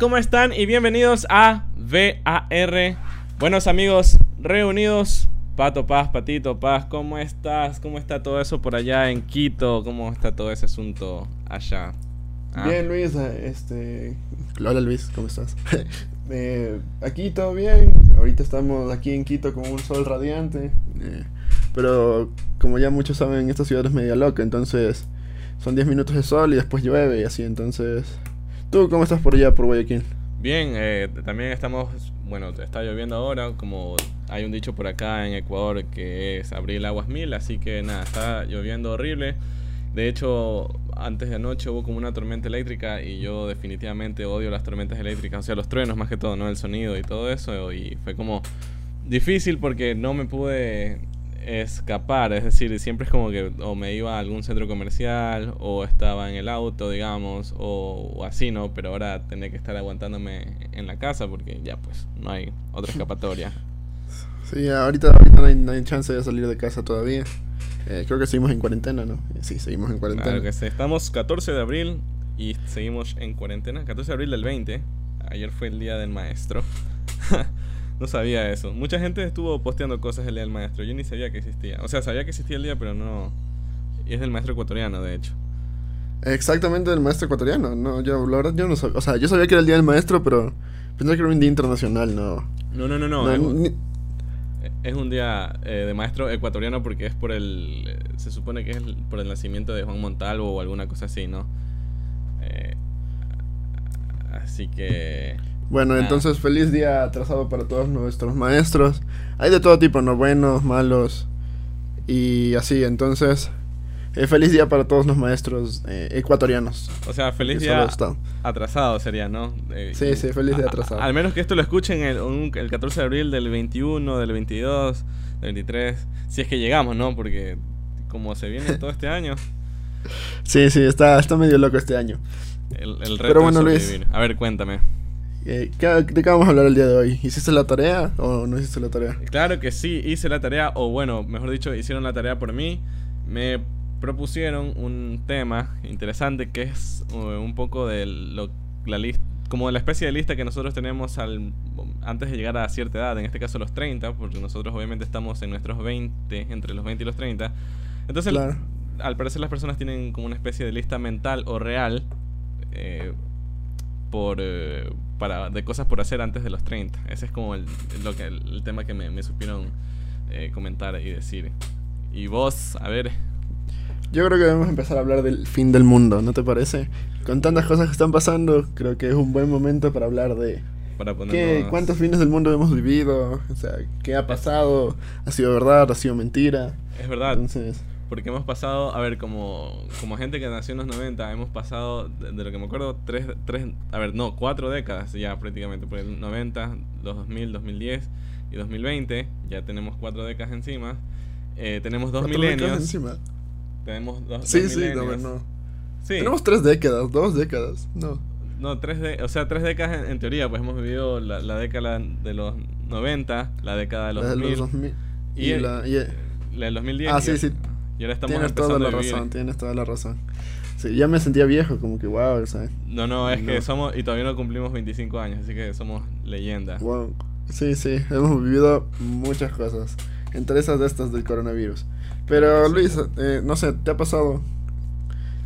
¿cómo están? Y bienvenidos a VAR. Buenos amigos reunidos. Pato Paz, Patito Paz, ¿cómo estás? ¿Cómo está todo eso por allá en Quito? ¿Cómo está todo ese asunto allá? Ah. Bien, Luis, este... Hola Luis, ¿cómo estás? eh, aquí todo bien, ahorita estamos aquí en Quito con un sol radiante, eh, pero como ya muchos saben, esta ciudad es media loca, entonces son 10 minutos de sol y después llueve y así, entonces ¿Tú cómo estás por allá, por Guayaquil? Bien, eh, también estamos, bueno, está lloviendo ahora, como hay un dicho por acá en Ecuador que es abril aguas mil, así que nada, está lloviendo horrible. De hecho, antes de anoche hubo como una tormenta eléctrica y yo definitivamente odio las tormentas eléctricas, o sea, los truenos más que todo, ¿no? El sonido y todo eso, y fue como difícil porque no me pude escapar, es decir, siempre es como que o me iba a algún centro comercial o estaba en el auto, digamos, o, así, ¿no? Pero ahora tenía que estar aguantándome en la casa porque ya pues no hay otra escapatoria. Sí, ahorita, ahorita no, hay, chance de salir de casa todavía. Eh, creo que seguimos en cuarentena, ¿no? Sí, seguimos en cuarentena. Claro que sí. Estamos 14 de abril y seguimos en cuarentena. 14 de abril del 20. Ayer fue el día del maestro. No sabía eso. Mucha gente estuvo posteando cosas el día del maestro. Yo ni sabía que existía. O sea, sabía que existía el día, pero no. Y es del maestro ecuatoriano, de hecho. Exactamente del maestro ecuatoriano. No, yo, la verdad, yo no sabía. O sea, yo sabía que era el día del maestro, pero pensé que era un día internacional, no. No, no, no, no. es, un día eh, de maestro ecuatoriano porque es por el. se supone que es por el nacimiento de Juan Montalvo o alguna cosa así, ¿no? Eh, así que. Bueno, entonces feliz día atrasado para todos nuestros maestros. Hay de todo tipo, no buenos, malos y así. Entonces, eh, feliz día para todos los maestros eh, ecuatorianos. O sea, feliz día atrasado sería, ¿no? Eh, sí, sí, feliz día atrasado. al menos que esto lo escuchen el, el 14 de abril del 21, del 22, del 23. Si es que llegamos, ¿no? Porque como se viene todo este año. Sí, sí, está, está medio loco este año. El, el reto Pero bueno, Luis. A ver, cuéntame. Eh, ¿De qué vamos a hablar el día de hoy? ¿Hiciste la tarea o no hiciste la tarea? Claro que sí, hice la tarea, o bueno, mejor dicho, hicieron la tarea por mí. Me propusieron un tema interesante que es uh, un poco de lo, la lista, como la especie de lista que nosotros tenemos al, antes de llegar a cierta edad, en este caso los 30, porque nosotros obviamente estamos en nuestros 20, entre los 20 y los 30. Entonces, al parecer las personas tienen como una especie de lista mental o real. Eh, por, eh, para, de cosas por hacer antes de los 30. Ese es como el, lo que, el, tema que me, supieron eh, comentar y decir. Y vos, a ver. Yo creo que debemos empezar a hablar del fin del mundo, ¿no te parece? Con tantas cosas que están pasando, creo que es un buen momento para hablar de... Para ¿Qué, ¿Cuántos fines del mundo hemos vivido? O sea, ¿qué ha pasado? ¿Ha sido verdad? ¿Ha sido mentira? Es verdad. Entonces... Porque hemos pasado, a ver, como, como gente que nació en los 90, hemos pasado, de, lo que me acuerdo, tres, tres, a ver, no, cuatro décadas ya prácticamente, por el 90, los 2000, 2010 y 2020, ya tenemos cuatro décadas encima. Eh, tenemos dos milenios. encima? Tenemos dos, sí, sí, No, no. Sí. Tenemos tres décadas, dos décadas, no. No, tres de, o sea, tres décadas en, teoría, pues hemos vivido la, la, década de los 90, la década de los, la 2000, 2000, y, la, y la del 2010. Ah, sí, sí. Y ahora estamos tienes toda la razón, tienes toda la razón. Sí, ya me sentía viejo, como que wow, ¿sabes? No, no, es que somos, y todavía no cumplimos 25 años, así que somos leyendas. Wow. Sí, sí, hemos vivido muchas cosas. Entre esas de estas del coronavirus. Pero Luis, eh, no sé, ¿te ha pasado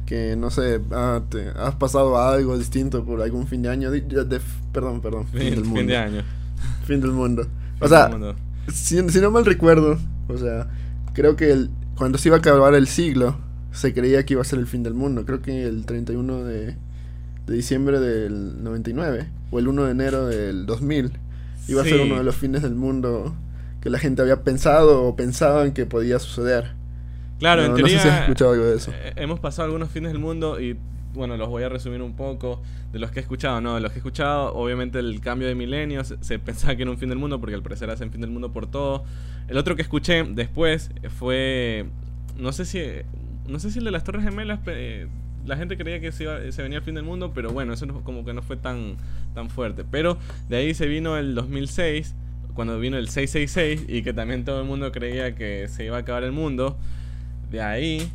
que, no sé, ah, te, has pasado algo distinto por algún fin de año? perdón, perdón. Fin, del mundo. Fin de año. Fin del mundo. o sea, Si, si no mal recuerdo, o sea, creo que el, cuando se iba a acabar el siglo, se creía que iba a ser el fin del mundo. Creo que el 31 de, de diciembre del 99 o el 1 de enero del 2000 iba a ser uno de los fines del mundo que la gente había pensado o pensaban que podía suceder. Claro, en teoría, no sé si has escuchado algo de eso. Eh, hemos pasado algunos fines del mundo y bueno, los voy a resumir un poco de los que he escuchado, ¿no? De los que he escuchado, obviamente el cambio de milenios, se, pensaba que era un fin del mundo porque al parecer hacen fin del mundo por todo. El otro que escuché después fue, no sé si, no sé si el de las Torres Gemelas, la gente creía que se, venía el fin del mundo, pero bueno, eso como que no fue tan, tan fuerte. Pero de ahí se vino el 2006, cuando vino el 666 y que también todo el mundo creía que se iba a acabar el mundo. De ahí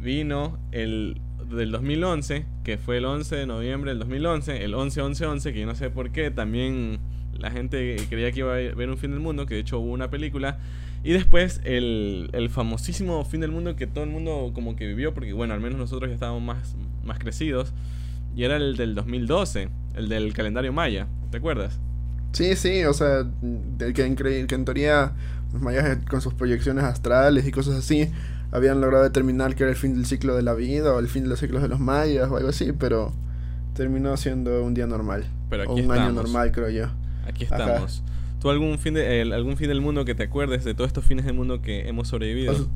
vino el del 2011, que fue el 11 de noviembre del 2011, el 11-11-11, que yo no sé por qué, también la gente creía que iba a ver un fin del mundo, que de hecho hubo una película. Y después el, el famosísimo fin del mundo que todo el mundo como que vivió, porque bueno, al menos nosotros ya estábamos más, más crecidos, y era el del 2012, el del calendario maya, ¿te acuerdas? Sí, sí, o sea, el que, que en teoría los mayas con sus proyecciones astrales y cosas así habían logrado determinar que era el fin del ciclo de la vida o el fin de los ciclos de los mayas o algo así, pero terminó siendo un día normal. Pero o un año normal, creo yo. Aquí estamos. ¿Tú algún fin, de, algún fin del mundo que te acuerdes de todos estos fines del mundo que hemos sobrevivido?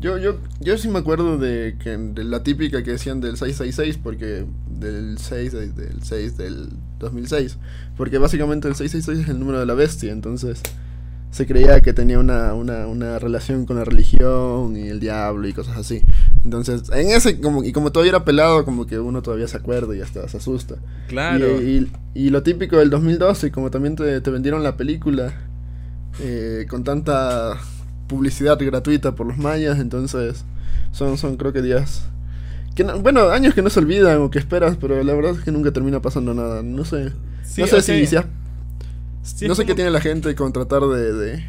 yo, yo, yo sí me acuerdo de, que, de la típica que decían del 666, porque del 6, del 6 del 2006, porque básicamente el 666 es el número de la bestia, entonces se creía que tenía una, una, una, relación con la religión y el diablo y cosas así. Entonces, en ese, como, y como todavía era pelado, como que uno todavía se acuerda y hasta se asusta. Claro. Y, y, lo típico del 2012, como también te, te vendieron la película eh, con tanta publicidad gratuita por los mayas, entonces son, son creo que días... Que bueno, años que no se olvidan o que esperas, pero la verdad es que nunca termina pasando nada. No sé. no sé si, si no sé qué tiene la gente con tratar de,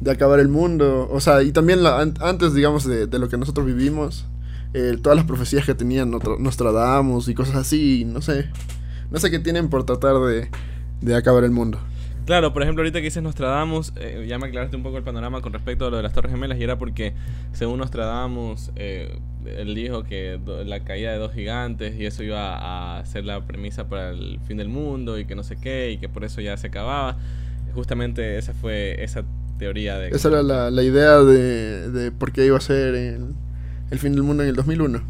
de, acabar el mundo. O sea, y también antes, digamos, de, lo que nosotros vivimos, eh, todas las profecías que tenían Nostradamus y cosas así, no sé. No sé qué tienen por tratar de, de acabar el mundo. Claro, por ejemplo, ahorita que dices Nostradamus, eh, ya me aclaraste un poco el panorama con respecto a lo de las Torres Gemelas y era porque, según Nostradamus, eh, él dijo que la caída de dos gigantes y eso iba a ser la premisa para el fin del mundo y que no sé qué y que por eso ya se acababa. Justamente esa fue esa teoría de... Esa era la, idea de, de, por qué iba a ser el, el fin del mundo en el 2001.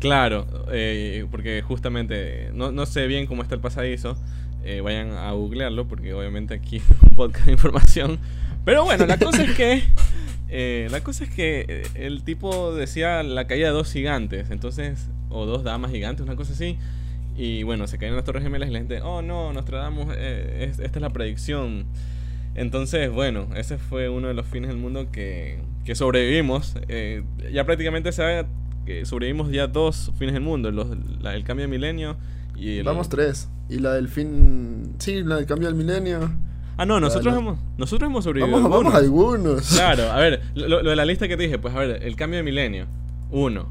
Claro, eh, porque justamente no, no sé bien cómo está el pasadizo, eh, vayan a googlearlo porque obviamente aquí es un podcast de información. Pero bueno, la cosa es que eh, la cosa es que eh, el tipo decía la caída de dos gigantes, entonces o dos damas gigantes, una cosa así. Y bueno, se caen las torres gemelas y la gente, oh no, Nostradamus, esta es la predicción. Entonces, bueno, ese fue uno de los fines del mundo que, que sobrevivimos. ya prácticamente sabe que sobrevivimos ya dos fines del mundo, el cambio de milenio y Vamos tres. Y la del fin. Sí, la del cambio del milenio. Ah, no, nosotros, hemos, nosotros hemos sobrevivido. Vamos, vamos algunos. Claro, a ver, lo, de la lista que te dije, pues a ver, el cambio de milenio, uno.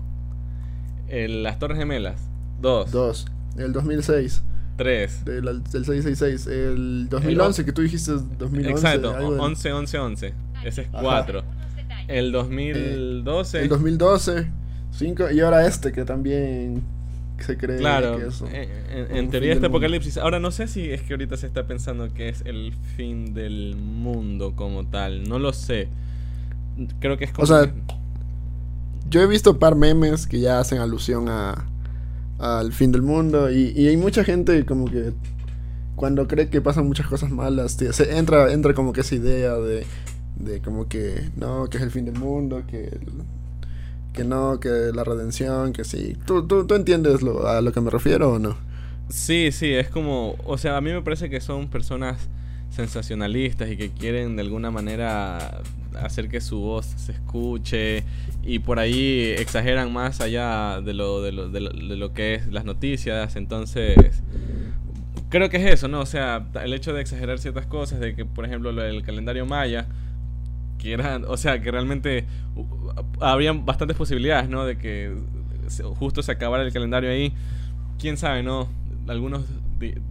las Torres Gemelas, dos. Dos. El 2006. Tres. Del, 666. El 2011, que tú dijiste 2011. Exacto, 11, 11, 11. Ese es cuatro. El 2012. Eh, el 2012. Cinco. Y ahora este, que también se cree claro, eh, En, teoría este apocalipsis. Ahora no sé si es que ahorita se está pensando que es el fin del mundo como tal. No lo sé. Creo que es como. O sea, yo he visto par memes que ya hacen alusión a al fin del mundo y, hay mucha gente como que cuando cree que pasan muchas cosas malas, se entra entra como que esa idea de de como que no, que es el fin del mundo, que que no, que la redención, que sí. ¿Tú, tú, tú entiendes lo, a lo que me refiero o no? Sí, sí, es como, o sea, a mí me parece que son personas sensacionalistas y que quieren de alguna manera hacer que su voz se escuche y por ahí exageran más allá de lo, de lo, de lo, que es las noticias. Entonces, creo que es eso, ¿no? O sea, el hecho de exagerar ciertas cosas, de que, por ejemplo, lo del calendario maya, que eran, o sea, que realmente habrían bastantes posibilidades, ¿no? De que justo se acabara el calendario ahí. Quién sabe, ¿no? Algunos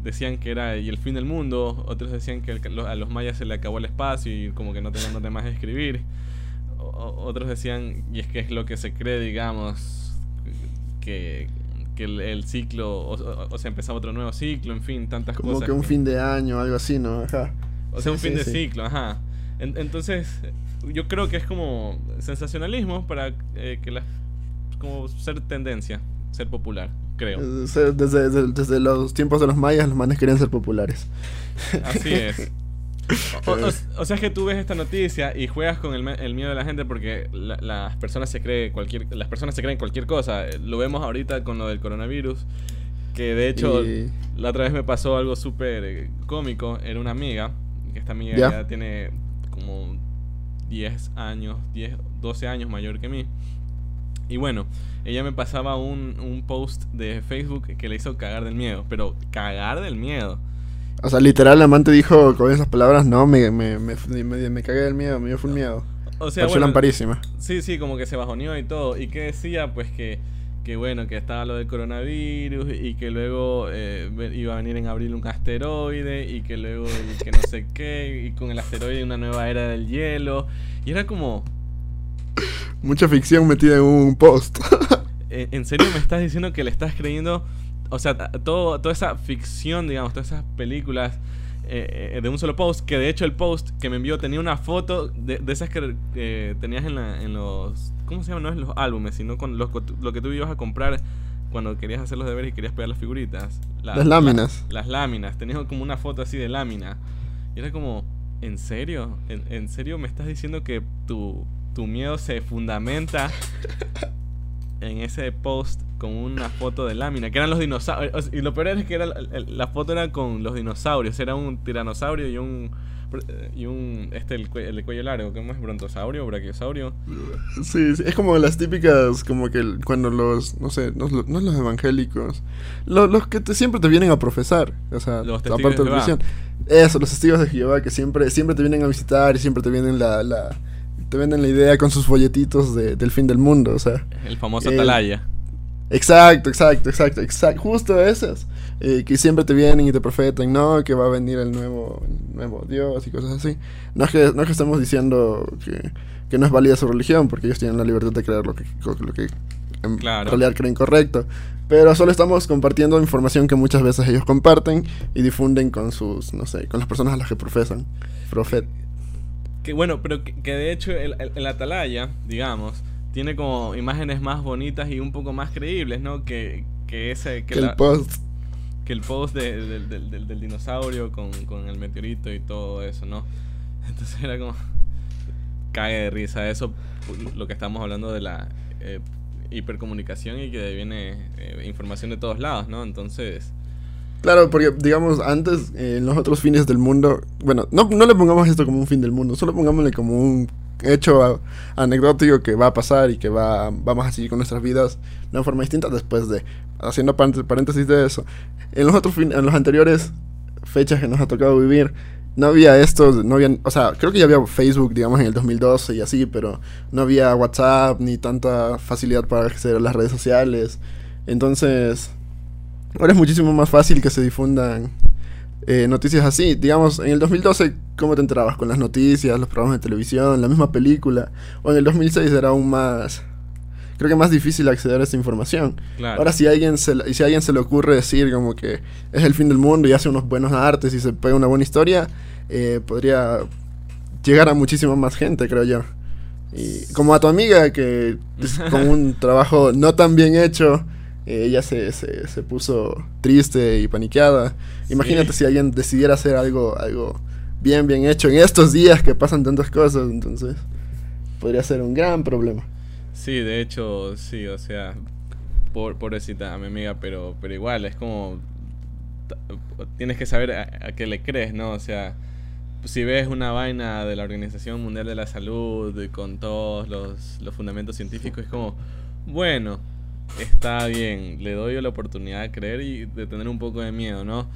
decían que era y el fin del mundo, otros decían que a los mayas se le acabó el espacio y como que no tenían donde más escribir. otros decían, y es que es lo que se cree, digamos, que, que el, ciclo, o, sea, empezaba otro nuevo ciclo, en fin, tantas cosas. Como que un fin de año, algo así, ¿no? Ajá. O sea, un fin de ciclo, ajá. Entonces, yo creo que es como sensacionalismo para eh, que las como ser tendencia, ser popular, creo. Desde, desde, los tiempos de los mayas los manes querían ser populares. Así es. O, sea que tú ves esta noticia y juegas con el, el miedo de la gente porque las personas se creen cualquier las personas se creen cualquier cosa. Lo vemos ahorita con lo del coronavirus que de hecho la otra vez me pasó algo súper eh, cómico. Era una amiga que esta amiga ya tiene como 10 años, 10, 12 años mayor que mí. Y bueno, ella me pasaba un, un post de Facebook que le hizo cagar del miedo, pero cagar del miedo. O sea, literal, la amante dijo con esas palabras, no, me, me, me, me, cagué del miedo, me dio full miedo. O sea, bueno, Sí, sí, como que se bajoneó y todo. ¿Y qué decía? Pues que, que bueno, que estaba lo del coronavirus y que luego eh, iba a venir en abril un asteroide y que luego que no sé qué, y con el asteroide una nueva era del hielo. Y era como... Mucha ficción metida en un post. ¿En serio me estás diciendo que le estás creyendo o sea, todo, toda esa ficción, digamos, todas esas películas eh, eh, de un solo post, que de hecho el post que me envió tenía una foto de, esas que tenías en, la, en los... ¿Cómo se llama? No es los álbumes, sino con lo que tú ibas a comprar cuando querías hacer los deberes y querías pegar las figuritas. las láminas. las láminas. Tenías como una foto así de lámina. Y era como, ¿en serio? ¿En, en serio me estás diciendo que tu, tu miedo se fundamenta en ese post con una foto de lámina, que eran los dinosaurios. Y lo peor es que era, la foto era con los dinosaurios. Era un tiranosaurio y un. Y un. Este, el, el cuello largo. ¿Cómo es? ¿Brontosaurio? ¿Brachiosaurio? Sí, sí, es como las típicas. Como que cuando los. No sé, no, no los evangélicos. Los, los que te, siempre te vienen a profesar. O sea, los testigos de Jehová. Eso, los testigos de Jehová que siempre, siempre te vienen a visitar y siempre te vienen la, la te venden la idea con sus folletitos de, del fin del mundo, o sea. El famoso Atalaya. Exacto, exacto, exacto, exacto. Justo esas. Eh, que siempre te vienen y te profetan, no, que va a venir el nuevo, nuevo Dios y cosas así. No es que, no es que estemos diciendo que, que no es válida su religión, porque ellos tienen la libertad de creer lo que, lo que en realidad creen correcto. Pero solo estamos compartiendo información que muchas veces ellos comparten y difunden con sus, no sé, con las personas a las que profesan. Profet. Que bueno, pero que, de hecho el, el, Atalaya, digamos, tiene como imágenes más bonitas y un poco más creíbles, ¿no? Que, que ese... Que, el post. Que el post del, del, dinosaurio con, con el meteorito y todo eso, ¿no? Entonces era como... Cae de risa eso, lo que estamos hablando de la eh, hipercomunicación y que viene eh, información de todos lados, ¿no? Entonces Claro, porque digamos, antes eh, en los otros fines del mundo, bueno, no, no le pongamos esto como un fin del mundo, solo pongámosle como un hecho anecdótico que va a pasar y que va, vamos a seguir con nuestras vidas de una forma distinta después de, haciendo paréntesis de eso, en los otros en los anteriores fechas que nos ha tocado vivir, no había esto, no había, o sea, creo que ya había Facebook, digamos, en el 2012 y así, pero no había WhatsApp ni tanta facilidad para acceder a las redes sociales. Entonces, Ahora es muchísimo más fácil que se difundan eh, noticias así. Digamos, en el 2012, ¿cómo te enterabas? Con las noticias, los programas de televisión, la misma película. O en el 2006 era aún más... Creo que más difícil acceder a esta información. Ahora si a alguien se, si a alguien se le ocurre decir como que es el fin del mundo y hace unos buenos artes y se pega una buena historia, eh, podría llegar a muchísima más gente, creo yo. Y como a tu amiga que con un trabajo no tan bien hecho ella se, se, puso triste y paniqueada. Imagínate si alguien decidiera hacer algo, algo bien, bien hecho en estos días que pasan tantas cosas, entonces podría ser un gran problema. Sí, de hecho, sí, o sea, por, pobrecita mi amiga, pero, pero igual, es como, tienes que saber a, qué le crees, ¿no? O sea, si ves una vaina de la Organización Mundial de la Salud con todos los, los fundamentos científicos, es como, bueno, está bien, le doy la oportunidad de creer y de tener un poco de miedo, ¿no?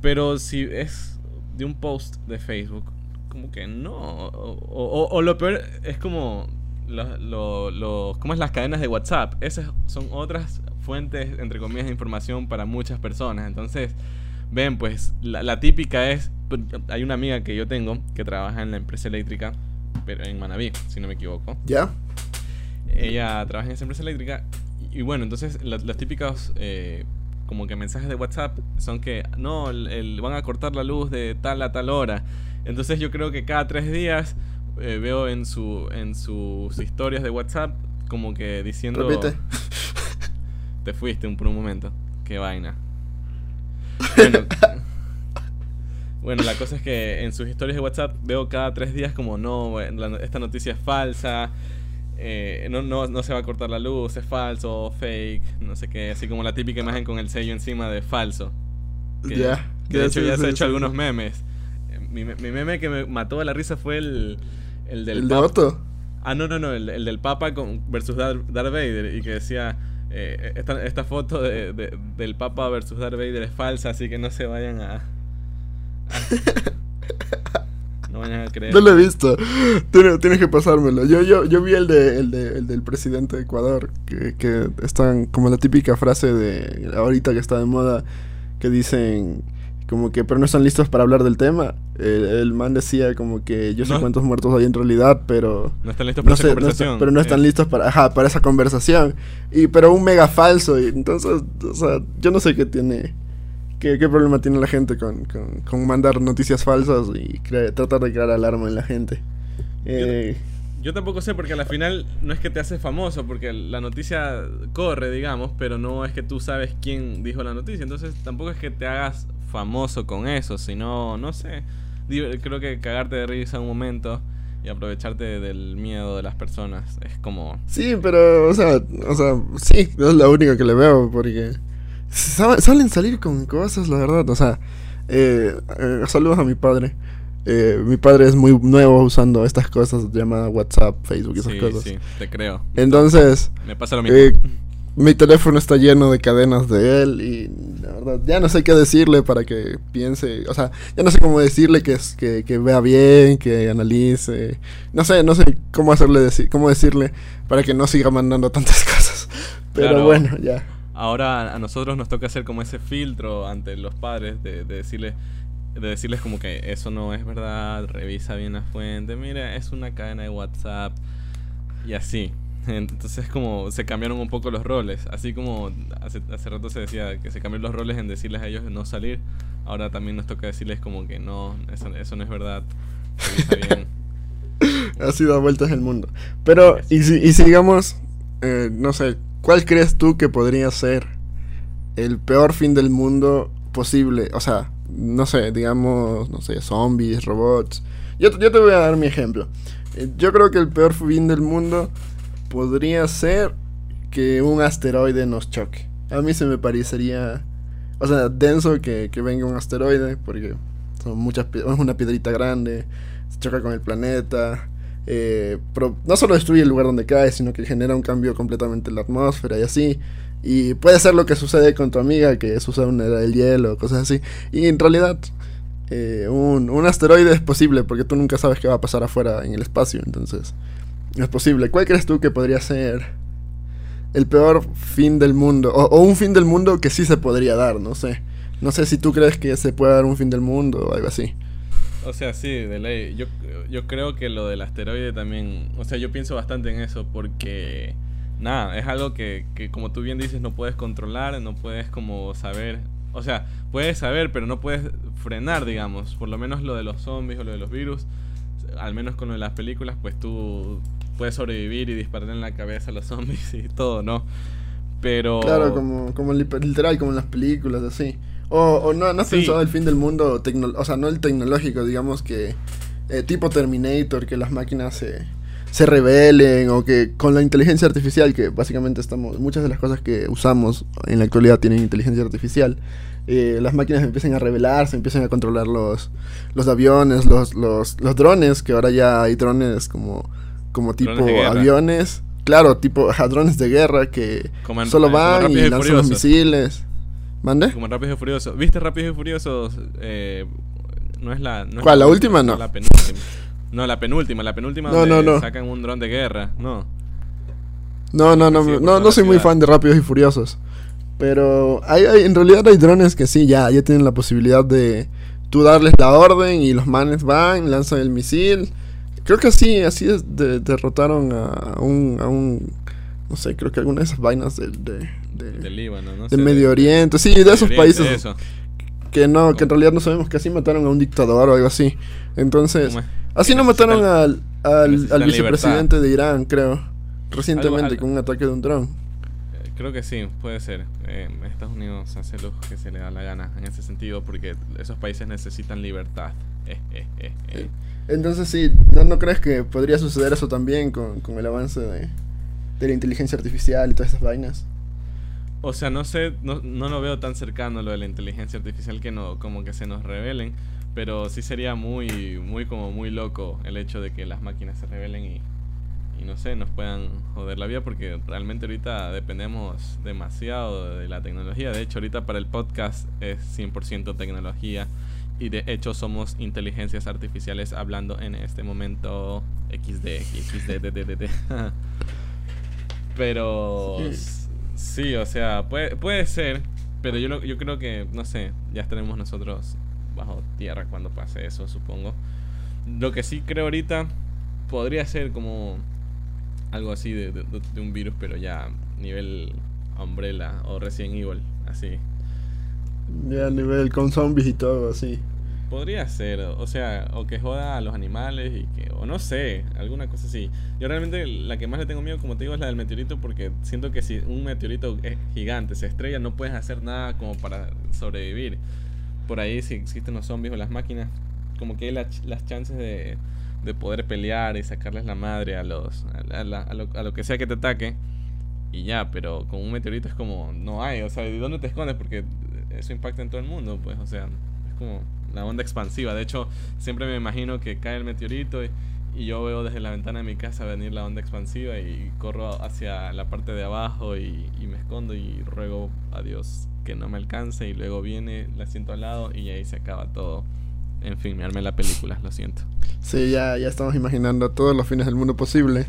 Pero si es de un post de Facebook, como que no. O, lo peor es como lo, ¿cómo es las cadenas de WhatsApp? Esas son otras fuentes, entre comillas, de información para muchas personas. Entonces, ven, pues la, típica es, hay una amiga que yo tengo que trabaja en la empresa eléctrica, pero en Manaví, si no me equivoco. ¿Ya? Ella trabaja en esa empresa eléctrica y bueno, entonces las típicas eh, como que mensajes de WhatsApp son que no, el, van a cortar la luz de tal a tal hora. Entonces yo creo que cada tres días eh, veo en su en sus historias de WhatsApp como que diciendo Repite. te fuiste por un momento. Qué vaina. Bueno, bueno, la cosa es que en sus historias de WhatsApp veo cada tres días como no, esta noticia es falsa, eh, no, no, no, se va a cortar la luz, es falso, fake, no sé qué, así como la típica imagen con el sello encima de falso. ya. Que de hecho ya se ha hecho algunos memes. Eh, mi, mi, meme que me mató de la risa fue el, el del... ¿El de Otto? Ah, no, no, no, el, del Papa con, versus Darth, Vader y que decía, eh, esta, esta, foto de, del Papa versus Darth Vader es falsa, así que no se vayan a... no vayan a creer. No lo he visto, tienes, que pasármelo. Yo, yo, yo vi el, de, el, de, el del presidente de Ecuador, que, que están como la típica frase de ahorita que está de moda, que dicen como que, pero no están listos para hablar del tema. El, man decía como que yo sé cuántos muertos hay en realidad, pero... No están listos para esa conversación. pero no están listos para, ajá, para esa conversación. Y, pero un mega falso. Y entonces, o sea, yo no sé qué tiene... ¿Qué, qué problema tiene la gente con, con, mandar noticias falsas y tratar de crear alarma en la gente? Eh, yo tampoco sé porque al final no es que te haces famoso, porque la noticia corre, digamos, pero no es que tú sabes quién dijo la noticia. Entonces tampoco es que te hagas famoso con eso, sino, no sé. Creo que cagarte de risa un momento y aprovecharte del miedo de las personas es como... Sí, pero, o sea, o sea, sí, es lo único que le veo, porque salen salir con cosas, la verdad, o sea, eh, eh, saludos a mi padre. Eh, mi padre es muy nuevo usando estas cosas llamadas WhatsApp, Facebook y esas cosas. Sí, te creo. Entonces, me pasa lo mismo. Eh, mi teléfono está lleno de cadenas de él y la verdad ya no sé qué decirle para que piense, o sea, ya no sé cómo decirle que, que, que vea bien, que analice, no sé, no sé cómo hacerle decir, cómo decirle para que no siga mandando tantas cosas. Pero bueno, ya. Ahora a nosotros nos toca hacer como ese filtro ante los padres de, de decirle de decirles como que eso no es verdad, revisa bien la fuente, mira, es una cadena de WhatsApp y así. Entonces como se cambiaron un poco los roles, así como hace, hace rato se decía que se cambiaron los roles en decirles a ellos no salir, ahora también nos toca decirles como que no, eso, eso no es verdad, revisa bien. ha sido vueltas el mundo. Pero, y si, y digamos, eh, no sé, ¿cuál crees tú que podría ser el peor fin del mundo posible? O sea, no sé, digamos, no sé, zombies, robots. Yo, yo te voy a dar mi ejemplo. Eh, yo creo que el peor fin del mundo podría ser que un asteroide nos choque. A mí se me parecería, o sea, denso que, que venga un asteroide, porque son muchas, es una piedrita grande, se choca con el planeta. Eh, no solo destruye el lugar donde cae, sino que genera un cambio completamente en la atmósfera y así. Y puede ser lo que sucede con tu amiga, que sucede una era del hielo, cosas así. Y en realidad, eh, un, un, asteroide es posible, porque tú nunca sabes qué va a pasar afuera en el espacio, entonces es posible. ¿Cuál crees tú que podría ser el peor fin del mundo? O, un fin del mundo que sí se podría dar, no sé. No sé si tú crees que se puede dar un fin del mundo o algo así. O sea, sí, de ley. Yo, yo creo que lo del asteroide también... O sea, yo pienso bastante en eso porque nada, es algo que, que como tú bien dices no puedes controlar, no puedes como saber, o sea, puedes saber, pero no puedes frenar, digamos, por lo menos lo de los zombies o lo de los virus, al menos con lo de las películas, pues tú puedes sobrevivir y disparar en la cabeza a los zombies y todo, ¿no? Pero... Claro, como, como literal, como en las películas, así. O, o no, no has pensado el fin del mundo, o sea, no el tecnológico, digamos que... Eh, tipo Terminator, que las máquinas se se rebelen o que con la inteligencia artificial, que básicamente estamos, muchas de las cosas que usamos en la actualidad tienen inteligencia artificial, eh, las máquinas empiezan a rebelarse, empiezan a controlar los, los aviones, los, los, los drones, que ahora ya hay drones como, como tipo aviones. Claro, tipo drones de guerra que solo van y, lanzan los misiles. ¿Mande? Como Rápido y Furioso. ¿Viste Rápido y Furioso? Eh, no es la... ¿Cuál? La, última no. La penúltima. No, la penúltima, la penúltima no, no, no. sacan un dron de guerra, no. No, no, no, no, no, soy muy fan de Rápidos y Furiosos. Pero hay, en realidad hay drones que sí, ya, ya tienen la posibilidad de tú darles la orden y los manes van, lanzan el misil. Creo que así, así es, derrotaron a un, a un, no sé, creo que alguna de esas vainas de, de, de Líbano, ¿no? De Medio Oriente, sí, de esos países. Que no, que en realidad no sabemos que así mataron a un dictador o algo así. Entonces... Así no mataron al, al, vicepresidente de Irán, creo, recientemente con un ataque de un dron. Eh, creo que sí, puede ser. Eh, Estados Unidos hace lo que se le da la gana en ese sentido porque esos países necesitan libertad. Eh, Entonces sí, ¿no, crees que podría suceder eso también con, con el avance de, de, la inteligencia artificial y todas esas vainas? O sea, no sé, no, no lo veo tan cercano lo de la inteligencia artificial que no, como que se nos revelen. Pero sí sería muy, muy como muy loco el hecho de que las máquinas se rebelen y, y no sé, nos puedan joder la vida porque realmente ahorita dependemos demasiado de la tecnología. De hecho, ahorita para el podcast es 100% tecnología y de hecho somos inteligencias artificiales hablando en este momento XD, XD, Pero sí. o sea, puede, puede ser, pero yo, yo creo que, no sé, ya estaremos nosotros bajo tierra cuando pase eso, supongo. Lo que sí creo ahorita podría ser como algo así de, de, un virus, pero ya nivel Umbrella o Resident Evil, así. Ya nivel con zombies y todo, así. Podría ser, o sea, o que joda a los animales y que, o no sé, alguna cosa así. Yo realmente la que más le tengo miedo, como te digo, es la del meteorito porque siento que si un meteorito es gigante, se estrella, no puedes hacer nada como para sobrevivir. Por ahí si existen los zombies o las máquinas, como que hay las chances de, de poder pelear y sacarles la madre a los a, lo, a, lo, que sea que te ataque y ya, pero con un meteorito es como no hay, o sea, ¿de dónde te escondes? Porque eso impacta en todo el mundo, pues, o sea, es como la onda expansiva. De hecho, siempre me imagino que cae el meteorito y, yo veo desde la ventana de mi casa venir la onda expansiva y corro hacia la parte de abajo y, y me escondo y ruego a Dios que no me alcance y luego viene, la siento al lado y ahí se acaba todo en fin, me armé la película, lo siento. Sí, ya, ya estamos imaginando todos los fines del mundo posible.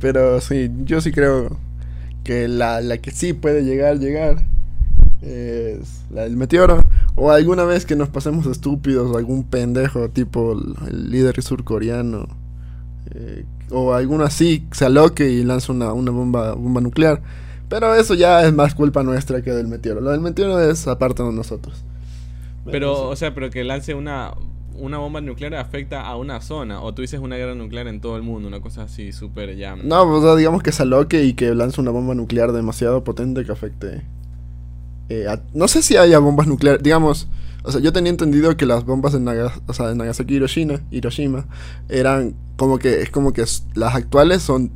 Pero sí, yo sí creo que la, la que sí puede llegar, llegar, es la del meteoro. O alguna vez que nos pasemos estúpidos, algún pendejo tipo el, líder surcoreano. Eh, o alguno así se aloque y lanza una, una bomba, bomba nuclear. Pero eso ya es más culpa nuestra que del meteoro. Lo del meteoro es aparte de nosotros. Pero, o sea, pero que lance una una bomba nuclear afecta a una zona. O tú dices una guerra nuclear en todo el mundo, una cosa así súper ya. No, pues digamos que se aloque y que lance una bomba nuclear demasiado potente que afecte. Eh, no sé si haya bombas nucleares. Digamos, o sea, yo tenía entendido que las bombas de, Nagasaki y Hiroshima, Hiroshima eran como que. Es como que las actuales son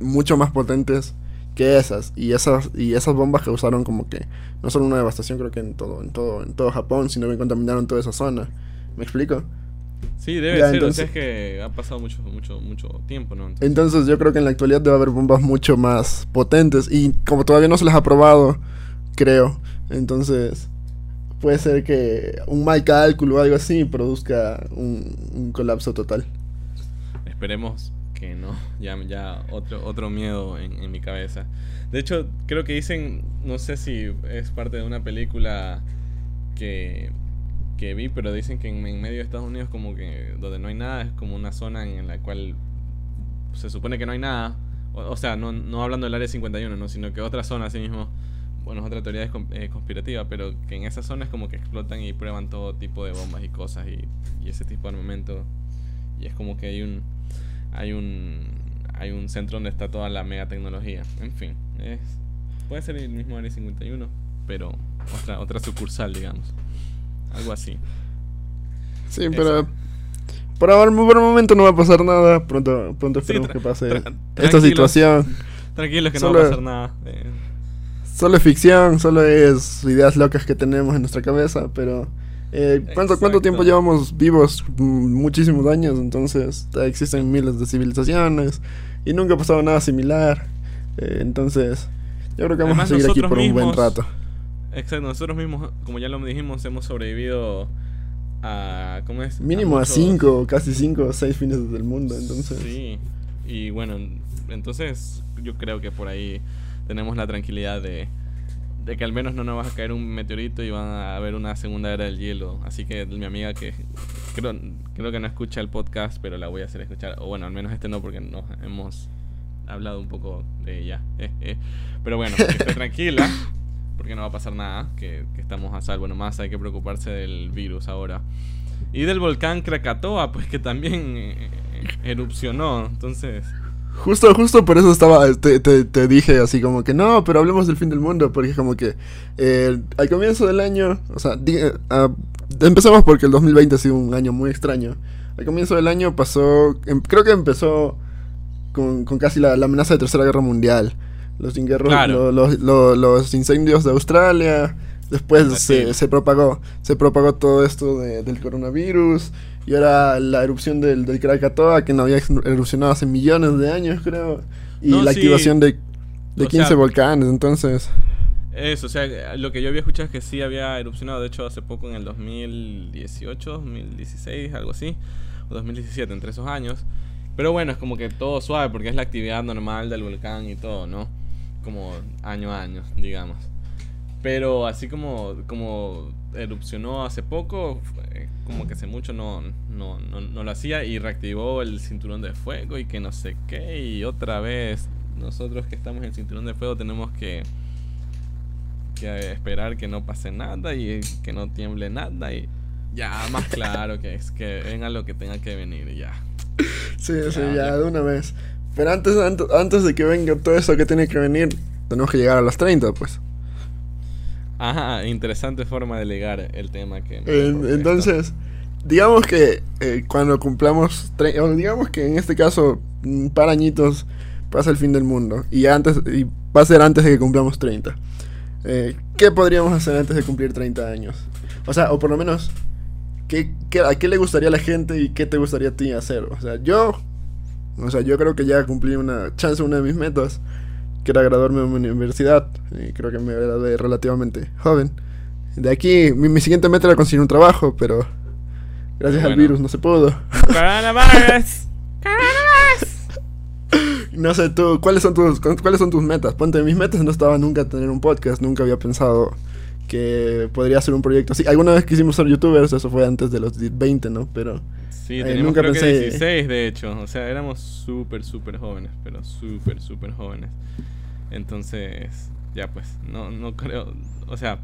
mucho más potentes que esas. Y esas, y esas bombas que usaron como que. No solo una devastación, creo que en todo, en todo, en todo Japón, sino que contaminaron toda esa zona. ¿Me explico? Sí, debe ser, entonces, es que ha pasado mucho, mucho, mucho tiempo, ¿no? Entonces, yo creo que en la actualidad debe haber bombas mucho más potentes y como todavía no se las ha probado, creo, entonces puede ser que un mal cálculo o algo así produzca un, colapso total. Esperemos que no, ya, otro, otro miedo en, mi cabeza. De hecho, creo que dicen, no sé si es parte de una película que que vi, pero dicen que en, medio de Estados Unidos como que donde no hay nada es como una zona en la cual se supone que no hay nada. O, sea, no, no hablando del área 51, ¿no? sino que otra zona así mismo, bueno, es otra teoría eh, conspirativa, pero que en esa zona es como que explotan y prueban todo tipo de bombas y cosas y, y ese tipo de armamento. Y es como que hay un hay un hay un centro donde está toda la mega tecnología. En fin, es, puede ser el mismo área 51, pero otra otra sucursal, digamos. Algo así. Sí, pero por ahora, por el momento no va a pasar nada. Pronto, pronto esperemos que pase esta situación. Tranquilos que no va a pasar nada. Eh. Solo es ficción, solo es ideas locas que tenemos en nuestra cabeza, pero eh, ¿cuánto, ¿cuánto tiempo llevamos vivos? Muchísimos años, entonces existen miles de civilizaciones y nunca ha pasado nada similar. Eh, entonces, yo creo que vamos a seguir aquí por un buen rato. Exacto, nosotros mismos, como ya lo dijimos, hemos sobrevivido a. ¿Cómo es? Mínimo a, cinco, casi cinco o seis fines del mundo, entonces. Sí, y bueno, entonces yo creo que por ahí tenemos la tranquilidad de, de que al menos no nos va a caer un meteorito y van a haber una segunda era del hielo. Así que mi amiga que creo, creo que no escucha el podcast, pero la voy a hacer escuchar. O bueno, al menos este no, porque nos hemos hablado un poco de ella. Pero bueno, que esté tranquila porque no va a pasar nada, que, estamos a salvo nomás, hay que preocuparse del virus ahora. Y del volcán Krakatoa, pues que también eh, erupcionó, entonces... Justo, justo por eso estaba, te, te, dije así como que no, pero hablemos del fin del mundo, porque como que eh, al comienzo del año, o sea, uh, empezamos porque el 2020 ha sido un año muy extraño. Al comienzo del año pasó, em, creo que empezó con, con casi la, la, amenaza de Tercera Guerra Mundial. Los, los, los, incendios de Australia, Después se, se, propagó, se propagó todo esto del coronavirus y ahora la erupción del, del Krakatoa, que no había erupcionado hace millones de años, creo, y la activación de, de 15 volcanes, entonces... Eso, o sea, lo que yo había escuchado es que sí había erupcionado, de hecho, hace poco en el 2018, 2016, algo así, o 2017, entre esos años. Pero bueno, es como que todo suave porque es la actividad normal del volcán y todo, ¿no? Como año a año, digamos. Pero así como, como erupcionó hace poco, como que hace mucho no, no, no, no, lo hacía y reactivó el cinturón de fuego y que no sé qué. Y otra vez, nosotros que estamos en el cinturón de fuego tenemos que que esperar que no pase nada y que no tiemble nada y ya más claro que es que venga lo que tenga que venir y ya. Sí, sí, ya, de una vez. Pero antes, antes, de que venga todo eso que tiene que venir, tenemos que llegar a los 30, pues. Ajá, interesante forma de ligar el tema que... entonces, digamos que eh, cuando cumplamos, o digamos que en este caso, un par añitos pasa el fin del mundo y antes y va a ser antes de que cumplamos 30. Eh, ¿Qué podríamos hacer antes de cumplir 30 años? O sea, o por lo menos, ¿qué, a qué le gustaría a la gente y qué te gustaría a ti hacer? O sea, yo, o sea, yo creo que ya cumplí una chance, una de mis metas, que era graduarme en una universidad. Y creo que me gradué relativamente joven. De aquí, mi, siguiente meta era conseguir un trabajo, pero gracias al virus no se pudo. No sé, tú, ¿cuáles son tus cuáles son tus metas? Ponte, mis metas no estaba nunca tener un podcast, nunca había pensado que podría ser un proyecto así. Alguna vez quisimos ser youtubers, eso fue antes de los 20, ¿no? Pero Sí, eh, teníamos creo que 16 de hecho, o sea, éramos súper súper jóvenes, pero súper súper jóvenes. Entonces, ya pues, no no creo, o sea,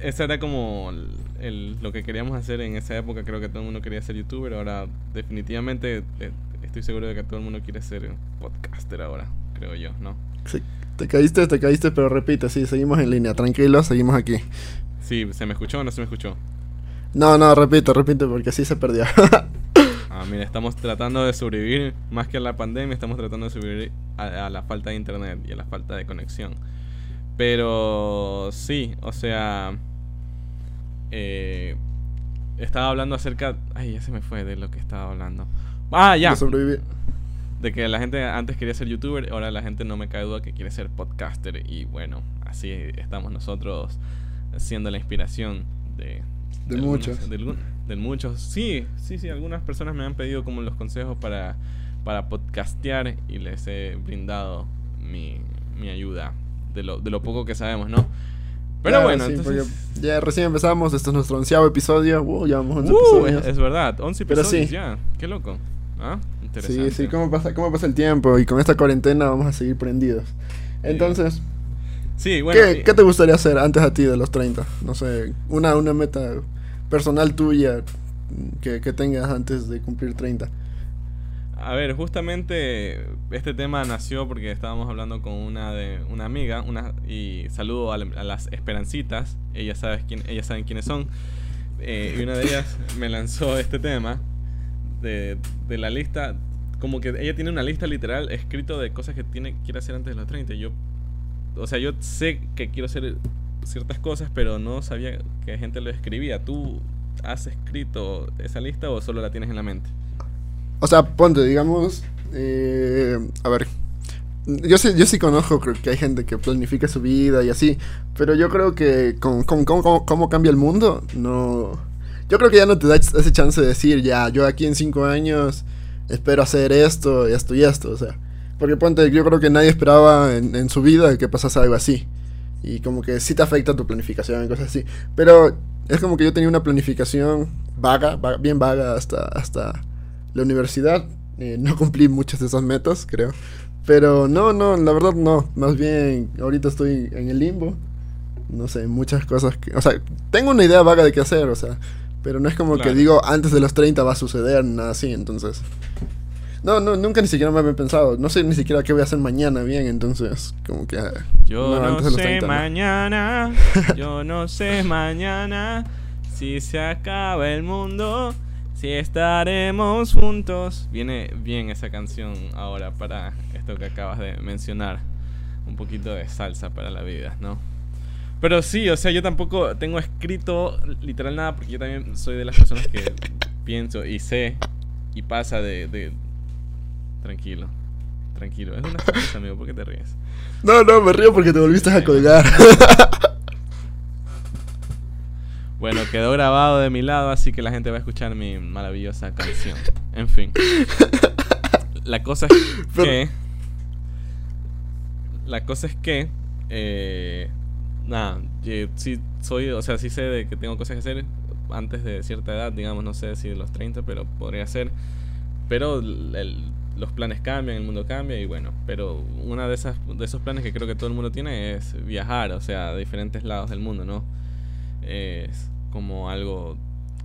esa era como el, lo que queríamos hacer en esa época, creo que todo el mundo quería ser youtuber, ahora definitivamente eh, estoy seguro de que todo el mundo quiere ser podcaster ahora, creo yo, ¿no? Sí, te caíste, te caíste, pero repite, sí, seguimos en línea, tranquilo, seguimos aquí. Sí, ¿se me escuchó o no se me escuchó? No, no, repito, repite, porque así se perdió. ah, mira, estamos tratando de sobrevivir, más que a la pandemia, estamos tratando de sobrevivir a, la falta de internet y a la falta de conexión. Pero sí, o sea... Eh, estaba hablando acerca... Ay, ya se me fue de lo que estaba hablando. Ah, ya. De que la gente antes quería ser youtuber, ahora la gente no me cae duda que quiere ser podcaster. Y bueno, así estamos nosotros siendo la inspiración de, de, muchos. De, muchos. Sí, sí, sí. Algunas personas me han pedido como los consejos para, para podcastear y les he brindado mi, mi ayuda de lo, de lo poco que sabemos, ¿no? Pero bueno, entonces... ya recién empezamos, este es nuestro onceavo episodio. Uh, llevamos 11 uh, episodios. Es, verdad, 11 episodios ya. Qué loco. Ah, interesante. Sí, sí, ¿cómo pasa, cómo pasa el tiempo y con esta cuarentena vamos a seguir prendidos. Entonces, sí, bueno, ¿qué, te gustaría hacer antes a ti de los 30? No sé, una, una meta personal tuya que, que tengas antes de cumplir 30. A ver, justamente este tema nació porque estábamos hablando con una de una amiga, una y saludo a, las Esperancitas, ellas saben quién, ellas saben quiénes son, eh, y una de ellas me lanzó este tema de, de la lista, como que ella tiene una lista literal escrito de cosas que tiene quiere hacer antes de los 30. Yo, o sea, yo sé que quiero hacer ciertas cosas, pero no sabía que gente lo escribía. ¿Tú has escrito esa lista o solo la tienes en la mente? O sea, ponte, digamos, eh, a ver, yo sí, yo sí conozco creo que hay gente que planifica su vida y así, pero yo creo que con, con, cómo cambia el mundo, no yo creo que ya no te da ese chance de decir, ya, yo aquí en cinco años espero hacer esto, esto y esto, o sea. Porque ponte, yo creo que nadie esperaba en, su vida que pasase algo así. Y como que sí te afecta tu planificación y cosas así. Pero es como que yo tenía una planificación vaga, bien vaga hasta, hasta la universidad. Eh, no cumplí muchas de esas metas, creo. Pero no, no, la verdad no. Más bien, ahorita estoy en el limbo. No sé, muchas cosas que... O sea, tengo una idea vaga de qué hacer, o sea. Pero no es como que digo, antes de los 30 va a suceder, nada así, entonces... No, no, nunca ni siquiera me había pensado. No sé ni siquiera qué voy a hacer mañana bien, entonces, como que... Ah, yo no, sé mañana, yo no sé mañana si se acaba el mundo, si estaremos juntos. Viene bien esa canción ahora para esto que acabas de mencionar. Un poquito de salsa para la vida, ¿no? Pero sí, o sea, yo tampoco tengo escrito literal nada porque yo también soy de las personas que pienso y sé y pasa de... de... Tranquilo, tranquilo. Es una sorpresa, amigo, ¿por qué te ríes? No, no, me río porque te volviste a colgar. Bueno, quedó grabado de mi lado, así que la gente va a escuchar mi maravillosa canción. En fin. La cosa es que... La cosa es que... Eh, nada, sí soy, o sea, sí sé de que tengo cosas que hacer antes de cierta edad, digamos, no sé si de los 30, pero podría ser. Pero los planes cambian, el mundo cambia y bueno, pero una de esas de esos planes que creo que todo el mundo tiene es viajar, o sea, a diferentes lados del mundo, ¿no? Es como algo,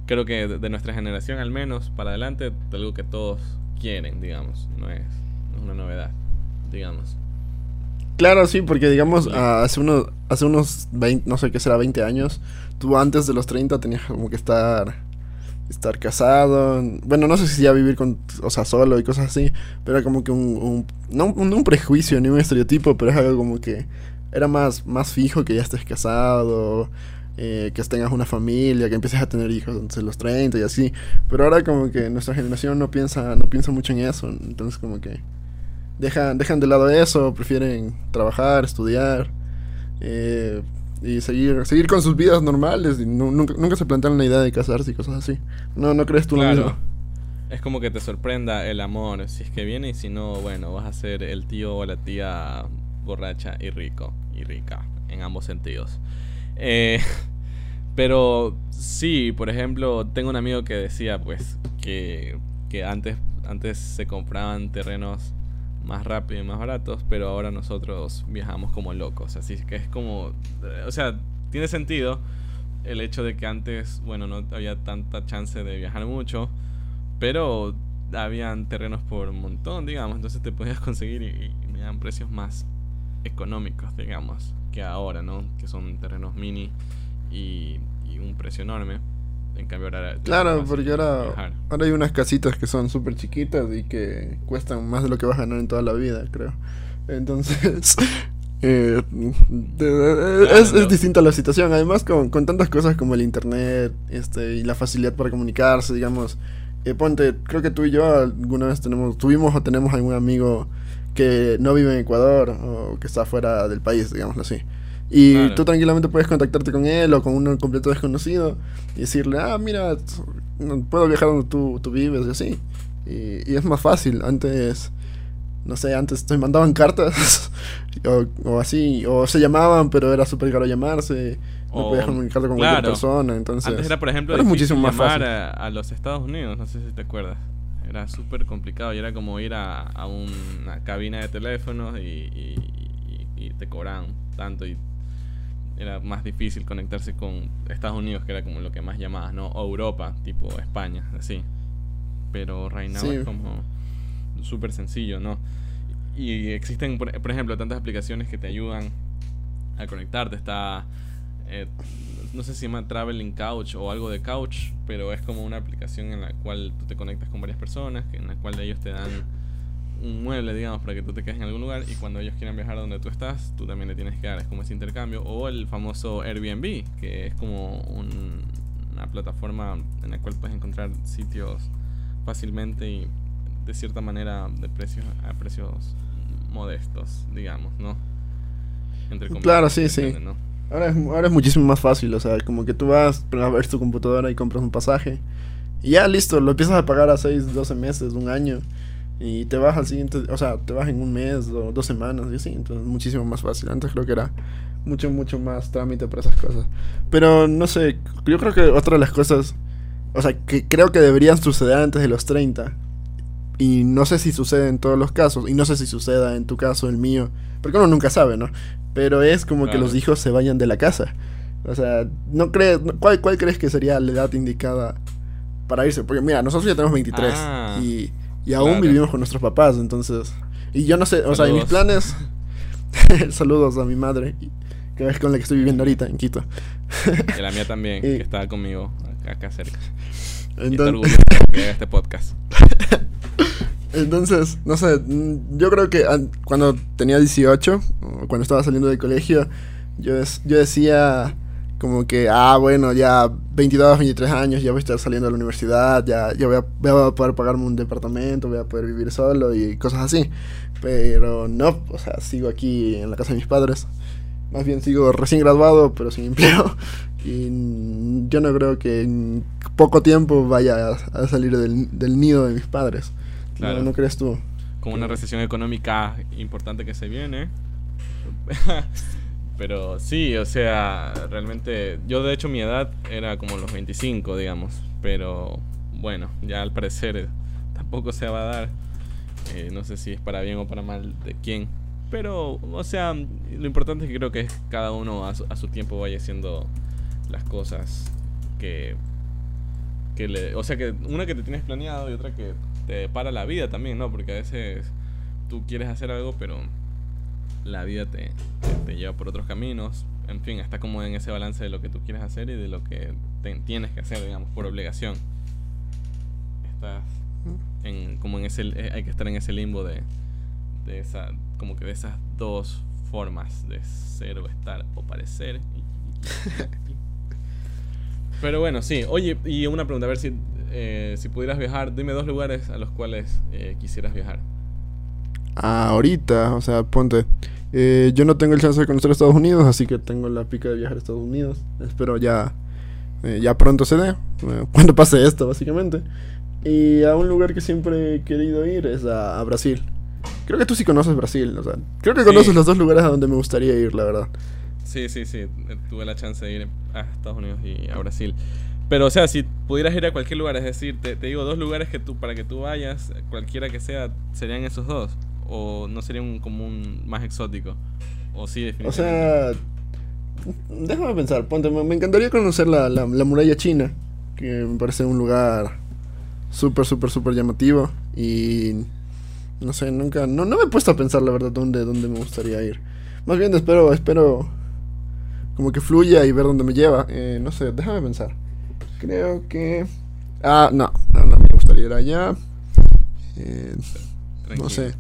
creo que de nuestra generación al menos para adelante, algo que todos quieren, digamos, no es, una novedad, digamos. Claro, sí, porque digamos, hace unos, hace unos 20, no sé qué será, 20 años, tú antes de los 30 tenías como que estar estar casado, bueno, no sé si ya vivir con, o sea, solo y cosas así, pero era como que un, un no, un, prejuicio ni un estereotipo, pero es algo como que era más, más fijo que ya estés casado, eh, que tengas una familia, que empieces a tener hijos antes de los 30 y así. Pero ahora como que nuestra generación no piensa, no piensa mucho en eso. Entonces como que dejan, dejan de lado eso, prefieren trabajar, estudiar eh, y seguir, seguir con sus vidas normales. Y nunca, nunca se plantean la idea de casarse y cosas así. No, no crees tú lo mismo. Es como que te sorprenda el amor, si es que viene y si no, bueno, vas a ser el tío o la tía borracha y rico y rica en ambos sentidos. Eh, pero sí, por ejemplo, tengo un amigo que decía pues que, que antes, antes se compraban terrenos más rápido y más baratos, pero ahora nosotros viajamos como locos. Así que es como, o sea, tiene sentido el hecho de que antes, bueno, no había tanta chance de viajar mucho, pero habían terrenos por un montón, digamos, entonces te podías conseguir y, me dan precios más económicos, digamos ahora, ¿no? Que son terrenos mini y, un precio enorme. En cambio ahora... Claro, porque ahora, ahora hay unas casitas que son súper chiquitas y que cuestan más de lo que vas a ganar en toda la vida, creo. Entonces... Eh, es, es, distinta la situación. Además, con, con, tantas cosas como el internet este, y la facilidad para comunicarse, digamos. Eh, ponte, creo que tú y yo alguna vez tenemos, tuvimos o tenemos algún amigo que no vive en Ecuador o que está fuera del país, digámoslo así. Y tú tranquilamente puedes contactarte con él o con un completo desconocido y decirle, ah, mira, puedo viajar donde tú, tú vives y así. Y, es más fácil. Antes, no sé, antes te mandaban cartas o, así, o se llamaban, pero era súper caro llamarse. No podías comunicarte con cualquier persona. Entonces, antes era, por ejemplo, era muchísimo más fácil. A, a los Estados Unidos, no sé si te acuerdas. Era súper complicado y era como ir a, a una cabina de teléfonos y, te cobraban tanto y era más difícil conectarse con Estados Unidos, que era como lo que más llamabas, ¿no? O Europa, tipo España, así. Pero right es como súper sencillo, ¿no? Y existen, por, ejemplo, tantas aplicaciones que te ayudan a conectarte. Está eh, no sé si se llama Traveling Couch o algo de Couch, pero es como una aplicación en la cual tú te conectas con varias personas, en la cual ellos te dan un mueble, digamos, para que tú te quedes en algún lugar y cuando ellos quieran viajar a donde tú estás, tú también le tienes que dar, es como ese intercambio. O el famoso Airbnb, que es como una plataforma en la cual puedes encontrar sitios fácilmente y de cierta manera de precios a precios modestos, digamos, ¿no? Entre claro, sí, sí. Ahora es, ahora es muchísimo más fácil, o sea, como que tú vas a ver tu computadora y compras un pasaje. Y ya listo, lo empiezas a pagar a 6, 12 meses, un año. Y te vas al siguiente, o sea, te vas en un mes o dos semanas y así. Entonces, muchísimo más fácil. Antes creo que era mucho, mucho más trámite para esas cosas. Pero no sé, yo creo que otra de las cosas, o sea, que creo que deberían suceder antes de los 30. Y no sé si sucede en todos los casos. Y no sé si suceda en tu caso, el mío. Porque uno nunca sabe, ¿no? Pero es como que los hijos se vayan de la casa. O sea, ¿no crees, cuál, ¿cuál crees que sería la edad indicada para irse? Porque mira, nosotros ya tenemos 23 ah, y, y aún vivimos con nuestros papás, entonces... Y yo no sé, o sea, en mis planes... saludos a mi madre, que es con la que estoy viviendo ahorita en Quito. y la mía también, que está conmigo acá cerca. Entonces... Y este podcast. Entonces, no sé, yo creo que cuando tenía 18, cuando estaba saliendo del colegio, yo, yo decía como que, ah, bueno, ya 22, 23 años, ya voy a estar saliendo de la universidad, ya, ya voy, a, voy a poder pagarme un departamento, voy a poder vivir solo y cosas así. Pero no, o sea, sigo aquí en la casa de mis padres. Más bien sigo recién graduado, pero sin empleo. Y yo no creo que en poco tiempo vaya a, salir del, del, nido de mis padres. Claro. ¿No, crees tú? Con una recesión económica importante que se viene. Pero sí, o sea, realmente yo de hecho mi edad era como los 25, digamos, pero bueno, ya al parecer tampoco se va a dar. Eh, no sé si es para bien o para mal de quién. Pero, o sea, lo importante es que creo que cada uno a su, tiempo vaya haciendo las cosas que, que le... O sea, que una que te tienes planeado y otra que te para la vida también, ¿no? Porque a veces tú quieres hacer algo, pero la vida te, te, lleva por otros caminos. En fin, está como en ese balance de lo que tú quieres hacer y de lo que tienes que hacer, digamos, por obligación. Estás en, como en ese, eh, hay que estar en ese limbo de, de esa, como que de esas dos formas de ser o estar o parecer. Pero bueno, sí. Oye, y una pregunta, a ver si, eh, si pudieras viajar, dime dos lugares a los cuales eh, quisieras viajar. ahorita, o sea, ponte. Eh, yo no tengo el chance de conocer Estados Unidos, así que tengo la pica de viajar a Estados Unidos. Espero ya, eh, ya pronto se dé, eh, cuando pase esto, básicamente. Y a un lugar que siempre he querido ir es a, Brasil. Creo que tú sí conoces Brasil, o sea, creo que conoces los dos lugares a donde me gustaría ir, la verdad. Sí, sí, sí, tuve la chance de ir a Estados Unidos y a Brasil. Pero, o sea, si pudieras ir a cualquier lugar, es decir, te, te digo dos lugares que tú, para que tú vayas, cualquiera que sea, serían esos dos o no sería un común más exótico? O sí, definitivamente. O sea, déjame pensar, ponte, me, encantaría conocer la, la, muralla china, que me parece un lugar súper, súper, súper llamativo y no sé, nunca, no, no me he puesto a pensar la verdad dónde, dónde me gustaría ir. Más bien espero, espero como que fluya y ver dónde me lleva. Eh, no sé, déjame pensar. Creo que... Ah, no, no, no me gustaría ir allá. Eh, no sé.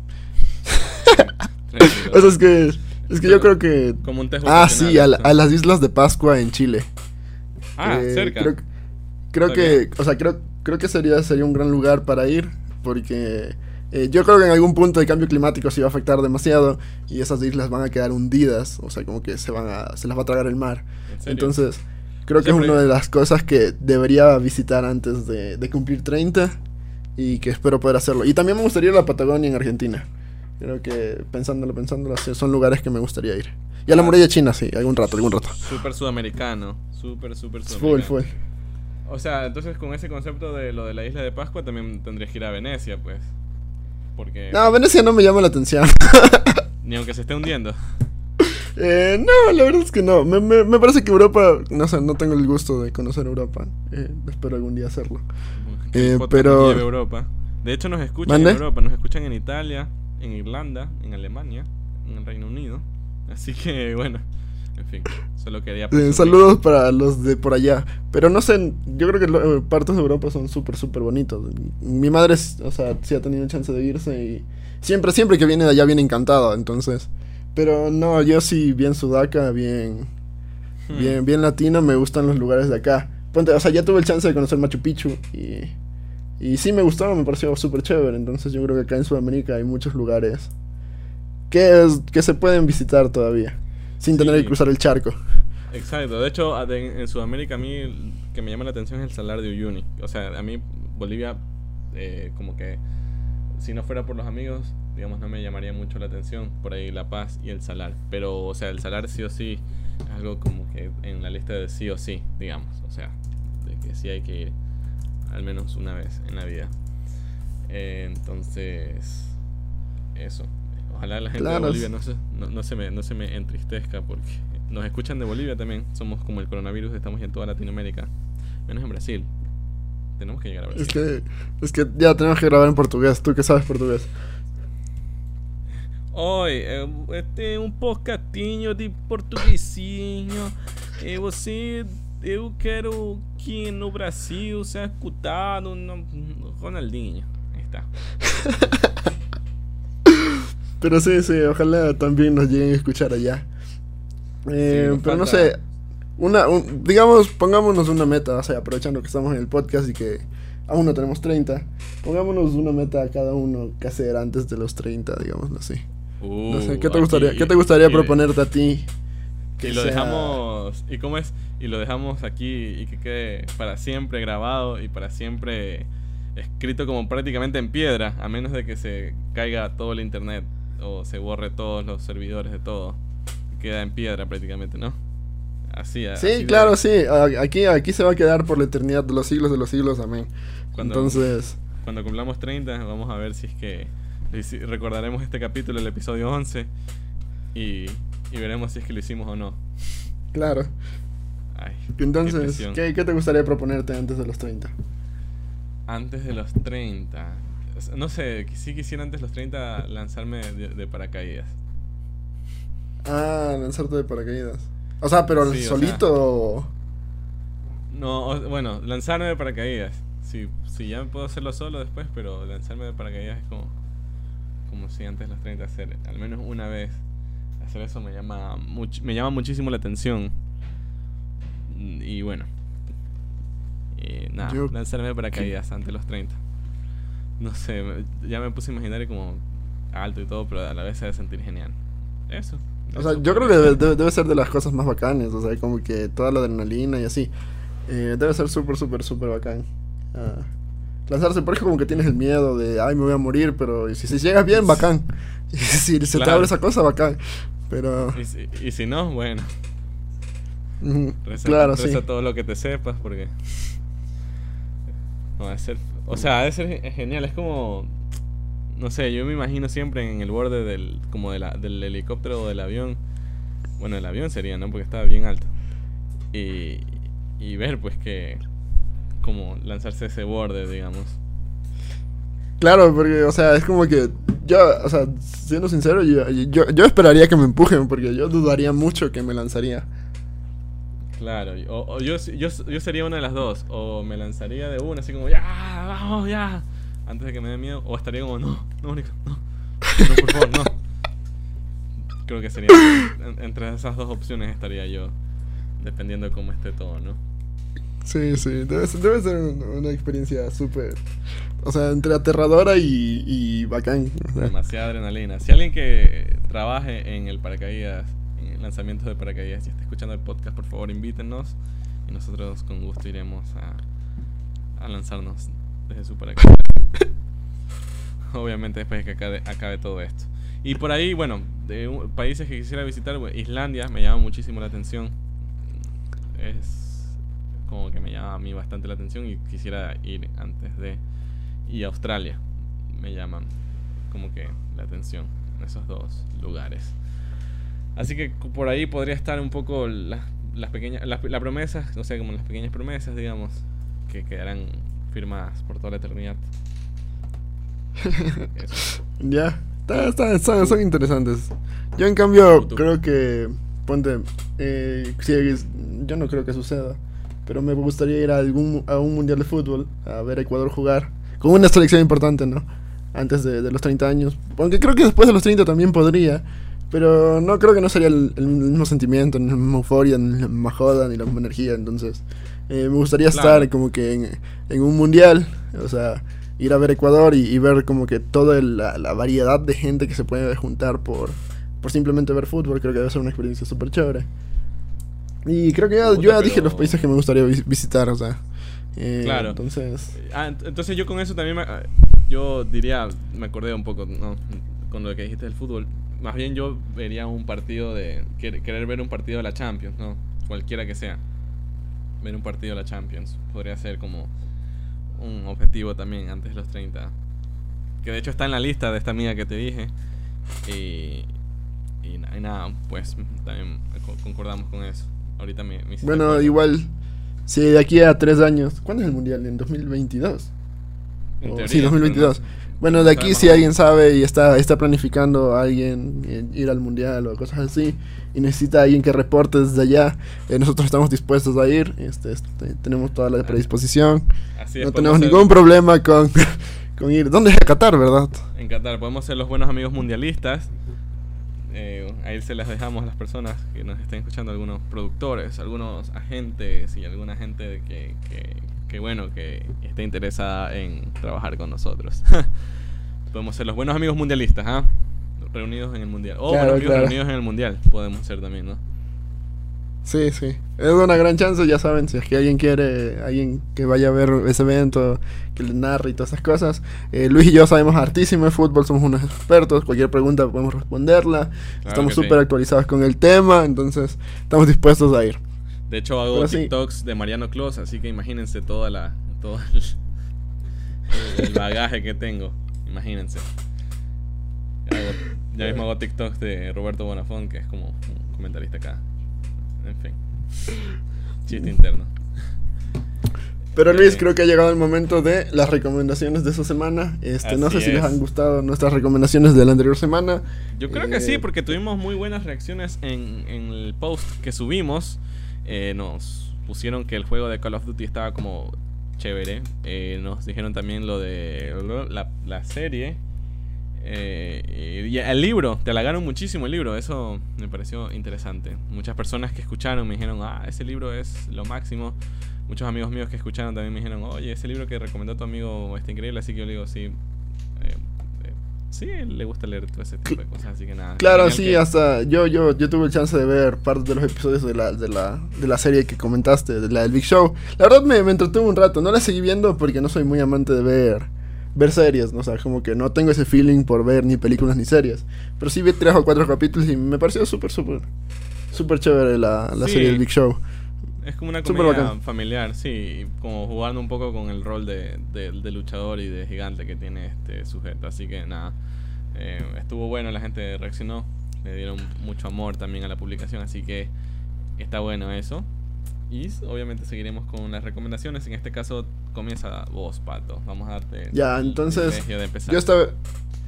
O sea, es que, es que yo creo que... Como un Ah, sí, a, las Islas de Pascua en Chile. Ah, eh, cerca. Creo, creo que, o sea, creo, creo que sería, sería un gran lugar para ir, porque eh, yo creo que en algún punto el cambio climático se va a afectar demasiado y esas islas van a quedar hundidas, o sea, como que se van a, se las va a tragar el mar. Entonces, creo que es una de las cosas que debería visitar antes de, de cumplir 30 y que espero poder hacerlo. Y también me gustaría ir a la Patagonia en Argentina. Creo que pensándolo, pensándolo, son lugares que me gustaría ir. Y a la muralla china, sí, algún rato, algún rato. Súper sudamericano, súper, súper sudamericano. Full, full. O sea, entonces con ese concepto de lo de la isla de Pascua también tendrías que ir a Venecia, pues. Porque... No, Venecia no me llama la atención. Ni aunque se esté hundiendo. Eh, no, la verdad es que no. Me, me, me, parece que Europa, no sé, no tengo el gusto de conocer Europa. Eh, espero algún día hacerlo. Eh, pero... Europa. De hecho, nos escuchan en Europa, nos escuchan en Italia, en Irlanda, en Alemania, en el Reino Unido. Así que bueno, en fin, solo quería... Eh, saludos para los de por allá. Pero no sé, yo creo que eh, partes de Europa son súper, súper bonitos. Mi madre, o sea, sí ha tenido chance de irse y siempre, siempre que viene de allá viene encantado, entonces... Pero no, yo sí, bien sudaca, bien... Hmm. Bien, bien latino, me gustan los lugares de acá. Ponte, o sea, ya tuve el chance de conocer Machu Picchu y y sí me gustaba, me pareció súper chévere. Entonces yo creo que acá en Sudamérica hay muchos lugares que, que se pueden visitar todavía, sin tener que cruzar el charco. Exacto, de hecho en, Sudamérica a mí que me llama la atención es el Salar de Uyuni. O sea, a mí Bolivia eh, como que si no fuera por los amigos, digamos, no me llamaría mucho la atención. Por ahí La Paz y el Salar. Pero, o sea, el Salar sí o sí es algo como que en la lista de sí o sí, digamos. O sea, de que sí hay que ir al menos una vez en la vida. Eh, entonces, eso. Ojalá la gente de Bolivia no se, no, se me, no se me entristezca porque nos escuchan de Bolivia también. Somos como el coronavirus, estamos en toda Latinoamérica, menos en Brasil. Tenemos que llegar a Brasil. Es que, es que ya tenemos que grabar en portugués. ¿Tú que sabes portugués? Oi, este é um podcastinho de portuguesinho. E você eu quero que no Brasil sea escutado no, Ronaldinho. Ahí está. Pero sí, sí, ojalá también nos lleguen a escuchar allá. Eh, pero no sé, una, digamos, pongámonos una meta, o sea, aprovechando que estamos en el podcast y que aún no tenemos 30, pongámonos una meta a cada uno que hacer antes de los 30, digamos así. no sé, ¿qué te uh, gustaría, ¿qué te gustaría proponerte a ti? Que y lo dejamos, ¿y cómo es? Y lo dejamos aquí y que quede para siempre grabado y para siempre escrito como prácticamente en piedra, a menos de que se caiga todo el internet o se borre todos los servidores de todo. Queda en piedra prácticamente, ¿no? Así, Sí, claro, sí. Aquí, aquí se va a quedar por la eternidad de los siglos de los siglos, amén. Cuando, Entonces... Cuando cumplamos 30, vamos a ver si es que recordaremos este capítulo, el episodio 11, y, y veremos si es que lo hicimos o no. Claro. Entonces, qué, ¿qué, te gustaría proponerte antes de los 30? Antes de los 30. No sé, sí quisiera antes de los 30 lanzarme de, paracaídas. Ah, lanzarte de paracaídas. O sea, pero solito. no, bueno, lanzarme de paracaídas. Sí, sí, ya puedo hacerlo solo después, pero lanzarme de paracaídas es como. Como si antes de los 30 hacer. Al menos una vez. Hacer eso me llama, me llama muchísimo la atención. Y bueno. Y nada, lanzarme de paracaídas antes de los 30. No sé, ya me puse a imaginar como alto y todo, pero a la vez se debe sentir genial. Eso. O sea, yo creo que debe, ser de las cosas más bacanas, o sea, como que toda la adrenalina y así. Eh, debe ser súper, súper, súper bacán. Ah, lanzarse, porque como que tienes el miedo de, ay, me voy a morir, pero si, si llegas bien, bacán. Y si se te abre esa cosa, bacán. Pero... Y si, y si no, bueno. claro, sí. todo lo que te sepas, porque... No, ser, o sea, debe ser genial, es como no sé, yo me imagino siempre en el borde del, como de la, del helicóptero o del avión. Bueno, el avión sería, ¿no? Porque estaba bien alto. Y, y ver, pues, que. Como lanzarse ese borde, digamos. Claro, porque, o sea, es como que. Yo, o sea, siendo sincero, yo, yo, esperaría que me empujen, porque yo dudaría mucho que me lanzaría. Claro, o, yo, yo, yo sería una de las dos. O me lanzaría de una, así como, ya, vamos, ya antes de que me dé miedo, o estaría como, no, no, Nico, no, no, por favor, no. Creo que sería, entre esas dos opciones estaría yo, dependiendo de cómo esté todo, ¿no? Sí, sí, debe ser, debe ser una experiencia súper, o sea, entre aterradora y, y bacán. Demasiada adrenalina. Si alguien que trabaje en el paracaídas, en el lanzamiento de paracaídas y está escuchando el podcast, por favor invítenos y nosotros con gusto iremos a, lanzarnos desde su paracaídas. Obviamente después de que acabe, todo esto. Y por ahí, bueno, de países que quisiera visitar, Islandia me llama muchísimo la atención. Es como que me llama a mí bastante la atención y quisiera ir antes de... Y Australia me llaman como que la atención en esos dos lugares. Así que por ahí podría estar un poco las pequeñas, las la promesas, o sea, como las pequeñas promesas, digamos, que quedarán firmadas por toda la eternidad. ya, son interesantes. Yo en cambio creo que, ponte, eh, yo no creo que suceda, pero me gustaría ir a, algún, a un mundial de fútbol, a ver a Ecuador jugar, con una selección importante, ¿no? Antes de, los 30 años. Aunque creo que después de los 30 también podría. Pero no creo que no sería el, mismo sentimiento, ni la misma euforia, ni la misma joda, ni la misma energía. Entonces, eh, me gustaría estar como que en, en, un mundial, o sea, ir a ver Ecuador y, ver como que toda la, variedad de gente que se puede juntar por, por simplemente ver fútbol, creo que debe ser una experiencia súper chévere. Y creo que ya, yo ya dije los países que me gustaría visitar, o sea. Eh, claro. Entonces. Ah, entonces yo con eso también, yo diría, me acordé un poco, ¿no? Con lo que dijiste del fútbol. Más bien yo vería un partido de, querer ver un partido de la Champions, ¿no? Cualquiera que sea ver un partido de la Champions. Podría ser como un objetivo también antes de los 30. Que de hecho está en la lista de esta amiga que te dije. Y, y, nada, pues también concordamos con eso. Ahorita me, Bueno, igual, si de aquí a tres años. ¿Cuándo es el mundial? ¿En 2022? sí, 2022. Bueno, de aquí si alguien sabe y está, está planificando a alguien eh, ir al mundial o cosas así y necesita alguien que reporte desde allá, eh, nosotros estamos dispuestos a ir, este, este tenemos toda la predisposición, no tenemos ningún problema con, con ir. ¿Dónde es Qatar, verdad? En Qatar, podemos ser los buenos amigos mundialistas eh, ahí se las dejamos a las personas que nos estén escuchando, algunos productores, algunos agentes y alguna gente que, que, bueno, que esté interesada en trabajar con nosotros. Podemos ser los buenos amigos mundialistas, ¿ah? Reunidos en el mundial. O buenos amigos reunidos en el mundial, podemos ser también, ¿no? Sí, sí. Es una gran chance, ya saben, si es que alguien quiere, alguien que vaya a ver ese evento, que le narre y todas esas cosas. Eh, Luis y yo sabemos hartísimo de fútbol, somos unos expertos, cualquier pregunta podemos responderla. estamos súper actualizados con el tema, entonces estamos dispuestos a ir. De hecho, hago TikToks de Mariano Clos, así que imagínense toda la, todo el, bagaje que tengo. Imagínense. ya mismo hago TikToks de Roberto Bonafón, que es como un comentarista acá. En fin. Chiste interno. Pero Luis, creo que ha llegado el momento de las recomendaciones de esta semana. Este, no sé si les han gustado nuestras recomendaciones de la anterior semana. Yo creo que sí, eh, porque tuvimos muy buenas reacciones en, el post que subimos. Eh, nos pusieron que el juego de Call of Duty estaba como chévere. Eh, nos dijeron también lo de la, la serie eh, y el libro, te halagaron muchísimo el libro, eso me pareció interesante. Muchas personas que escucharon me dijeron, ah, ese libro es lo máximo. Muchos amigos míos que escucharon también me dijeron, oye, ese libro que recomendó tu amigo está increíble, así que yo le digo, sí. Eh, eh, sí, le gusta leer todo ese tipo de cosas, así que nada. Claro, sí, hasta yo, yo, yo tuve el chance de ver parte de los episodios de la, de la, de la serie que comentaste, de la del Big Show. La verdad me, me entretuvo un rato, no la seguí viendo porque no soy muy amante de ver ver series, ¿no? O sea, como que no tengo ese feeling por ver ni películas ni series. Pero sí vi tres o cuatro capítulos y me pareció súper, súper, súper chévere la, la serie del Big Show. Es como una comedia familiar, sí, como jugando un poco con el rol de, de, luchador y de gigante que tiene este sujeto. Así que nada, eh, estuvo bueno, la gente reaccionó, le dieron mucho amor también a la publicación, así que está bueno eso. Y obviamente seguiremos con las recomendaciones. En este caso comienza vos, Pato. Vamos a darte ya, entonces, Yo esta,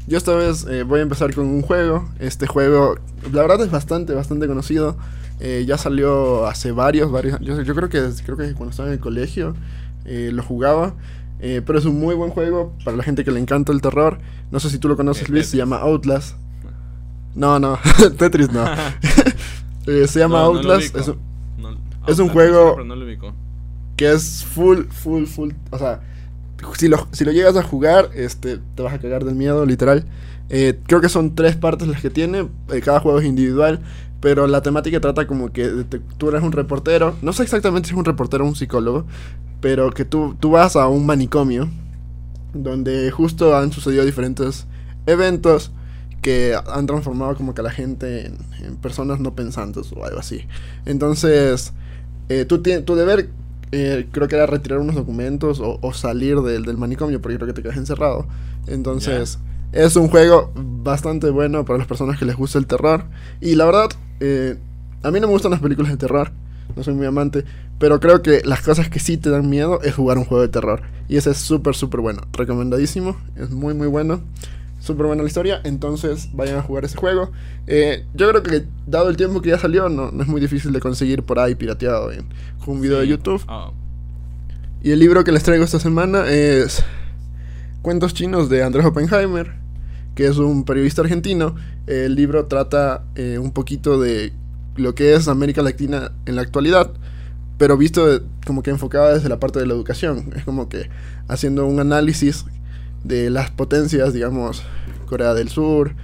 yo esta vez eh, voy a empezar con un juego. Este juego, la verdad es bastante, bastante conocido. Eh, ya salió hace varios, varios yo, yo creo que creo que cuando estaba en el colegio eh, lo jugaba. pero es un muy buen juego para la gente que le encanta el terror. No sé si tú lo conoces, Luis. Se llama Outlast. No, no. Tetris no. se llama Outlast. es un, es un juego que es full, full, full. O sea, si lo, si lo llegas a jugar, este, te vas a cagar del miedo, literal. Eh, creo que son tres partes las que tiene. Eh, cada juego es individual. Pero la temática trata como que tú eres un reportero. No sé exactamente si es un reportero o un psicólogo. Pero que tú, tú vas a un manicomio. Donde justo han sucedido diferentes eventos que han transformado como que a la gente en, personas no pensantes o algo así. Entonces, eh, tu deber eh, creo que era retirar unos documentos o, salir del, del, manicomio porque creo que te quedas encerrado. Entonces, es un juego bastante bueno para las personas que les gusta el terror. Y la verdad, eh, a mí no me gustan las películas de terror, no soy muy amante, pero creo que las cosas que sí te dan miedo es jugar un juego de terror. Y ese es súper, súper bueno. Recomendadísimo, es muy, muy bueno súper buena la historia, entonces vayan a jugar ese juego. Eh, yo creo que dado el tiempo que ya salió, no, es muy difícil de conseguir por ahí pirateado con un video de YouTube. Ah. Y el libro que les traigo esta semana es Cuentos chinos de Andrés Oppenheimer, que es un periodista argentino. El libro trata eh, un poquito de lo que es América Latina en la actualidad, pero visto como que enfocado desde la parte de la educación. Es como que haciendo un análisis de las potencias, digamos, Corea del Sur,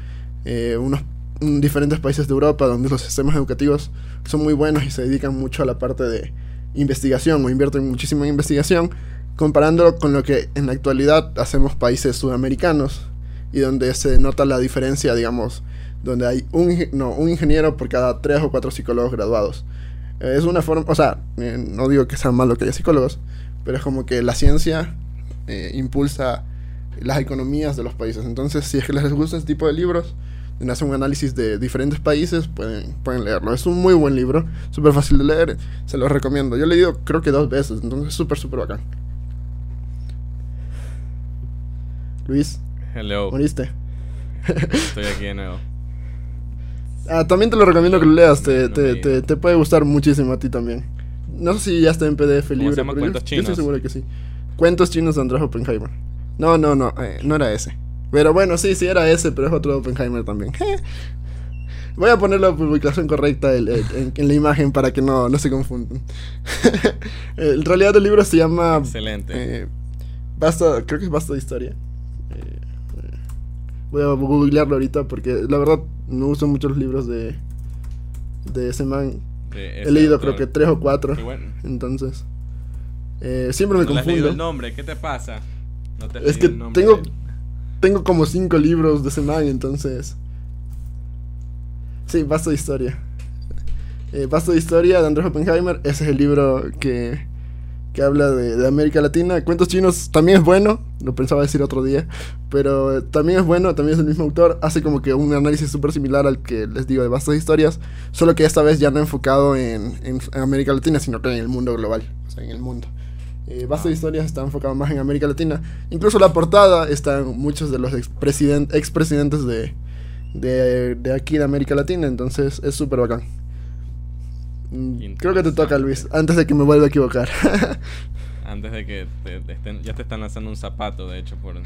eh, unos diferentes países de Europa donde los sistemas educativos son muy buenos y se dedican mucho a la parte de investigación o invierten muchísimo en investigación, comparándolo con lo que en la actualidad hacemos países sudamericanos y donde se nota la diferencia, digamos, donde hay un, no, un ingeniero por cada tres o cuatro psicólogos graduados. es una forma, o sea, eh, no digo que sea malo que haya psicólogos, pero es como que la ciencia eh, impulsa las economías de los países. Entonces, si es que les gusta este tipo de libros, en hacer un análisis de diferentes países, pueden, pueden leerlo. Es un muy buen libro, súper fácil de leer, se los recomiendo. Yo he leído creo que dos veces, entonces es súper, súper bacán. Luis. Hello. ¿Moriste? Estoy aquí de nuevo. Ah, también te lo recomiendo que lo leas, te, te, te, puede gustar muchísimo a ti también. No sé si ya está en PDF libre, se llama Cuentos Chinos? yo estoy seguro que sí. Cuentos Chinos de Andrés Oppenheimer. No, no, no, eh, no era ese. Pero bueno, sí, sí era ese, pero es otro Oppenheimer también. Voy a poner la publicación correcta en, la imagen para que no, no se confundan. en realidad el libro se llama... Excelente. Eh, basta, creo que es Basta de Historia. Voy a googlearlo ahorita porque la verdad no uso mucho los libros de, de ese man. He leído creo que tres o cuatro. Entonces... Eh, siempre me confundo. el nombre, ¿qué te pasa? es que tengo, tengo como cinco libros de ese man, entonces... Sí, Basta de Historia. Eh, Basta de Historia de Andrés Oppenheimer. Ese es el libro que, que habla de, América Latina. Cuentos chinos también es bueno. Lo pensaba decir otro día. Pero también es bueno. También es el mismo autor. Hace como que un análisis súper similar al que les digo de Basta de Historias. Solo que esta vez ya no enfocado en, en, América Latina, sino que en el mundo global. O sea, en el mundo. Eh, Basta de ah. Historias está enfocado más en América Latina. Incluso la portada están muchos de los expresidentes de, de, de aquí de América Latina, entonces es súper bacán. Mm, creo que te toca, Luis, antes de que me vuelva a equivocar. antes de que ya te están lanzando un zapato, de hecho, por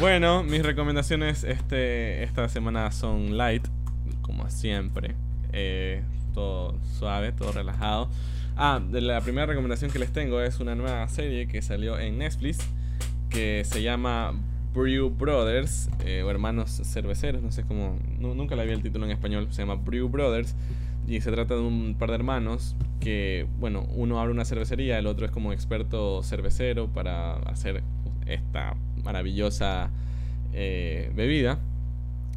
Bueno, mis recomendaciones este, esta semana son light, como siempre. Eh, todo suave, todo relajado. Ah, la primera recomendación que les tengo es una nueva serie que salió en Netflix que se llama Brew Brothers, eh, o hermanos cerveceros, no sé cómo, nunca la vi el título en español, se llama Brew Brothers, y se trata de un par de hermanos que, bueno, uno abre una cervecería, el otro es como experto cervecero para hacer esta maravillosa eh, bebida.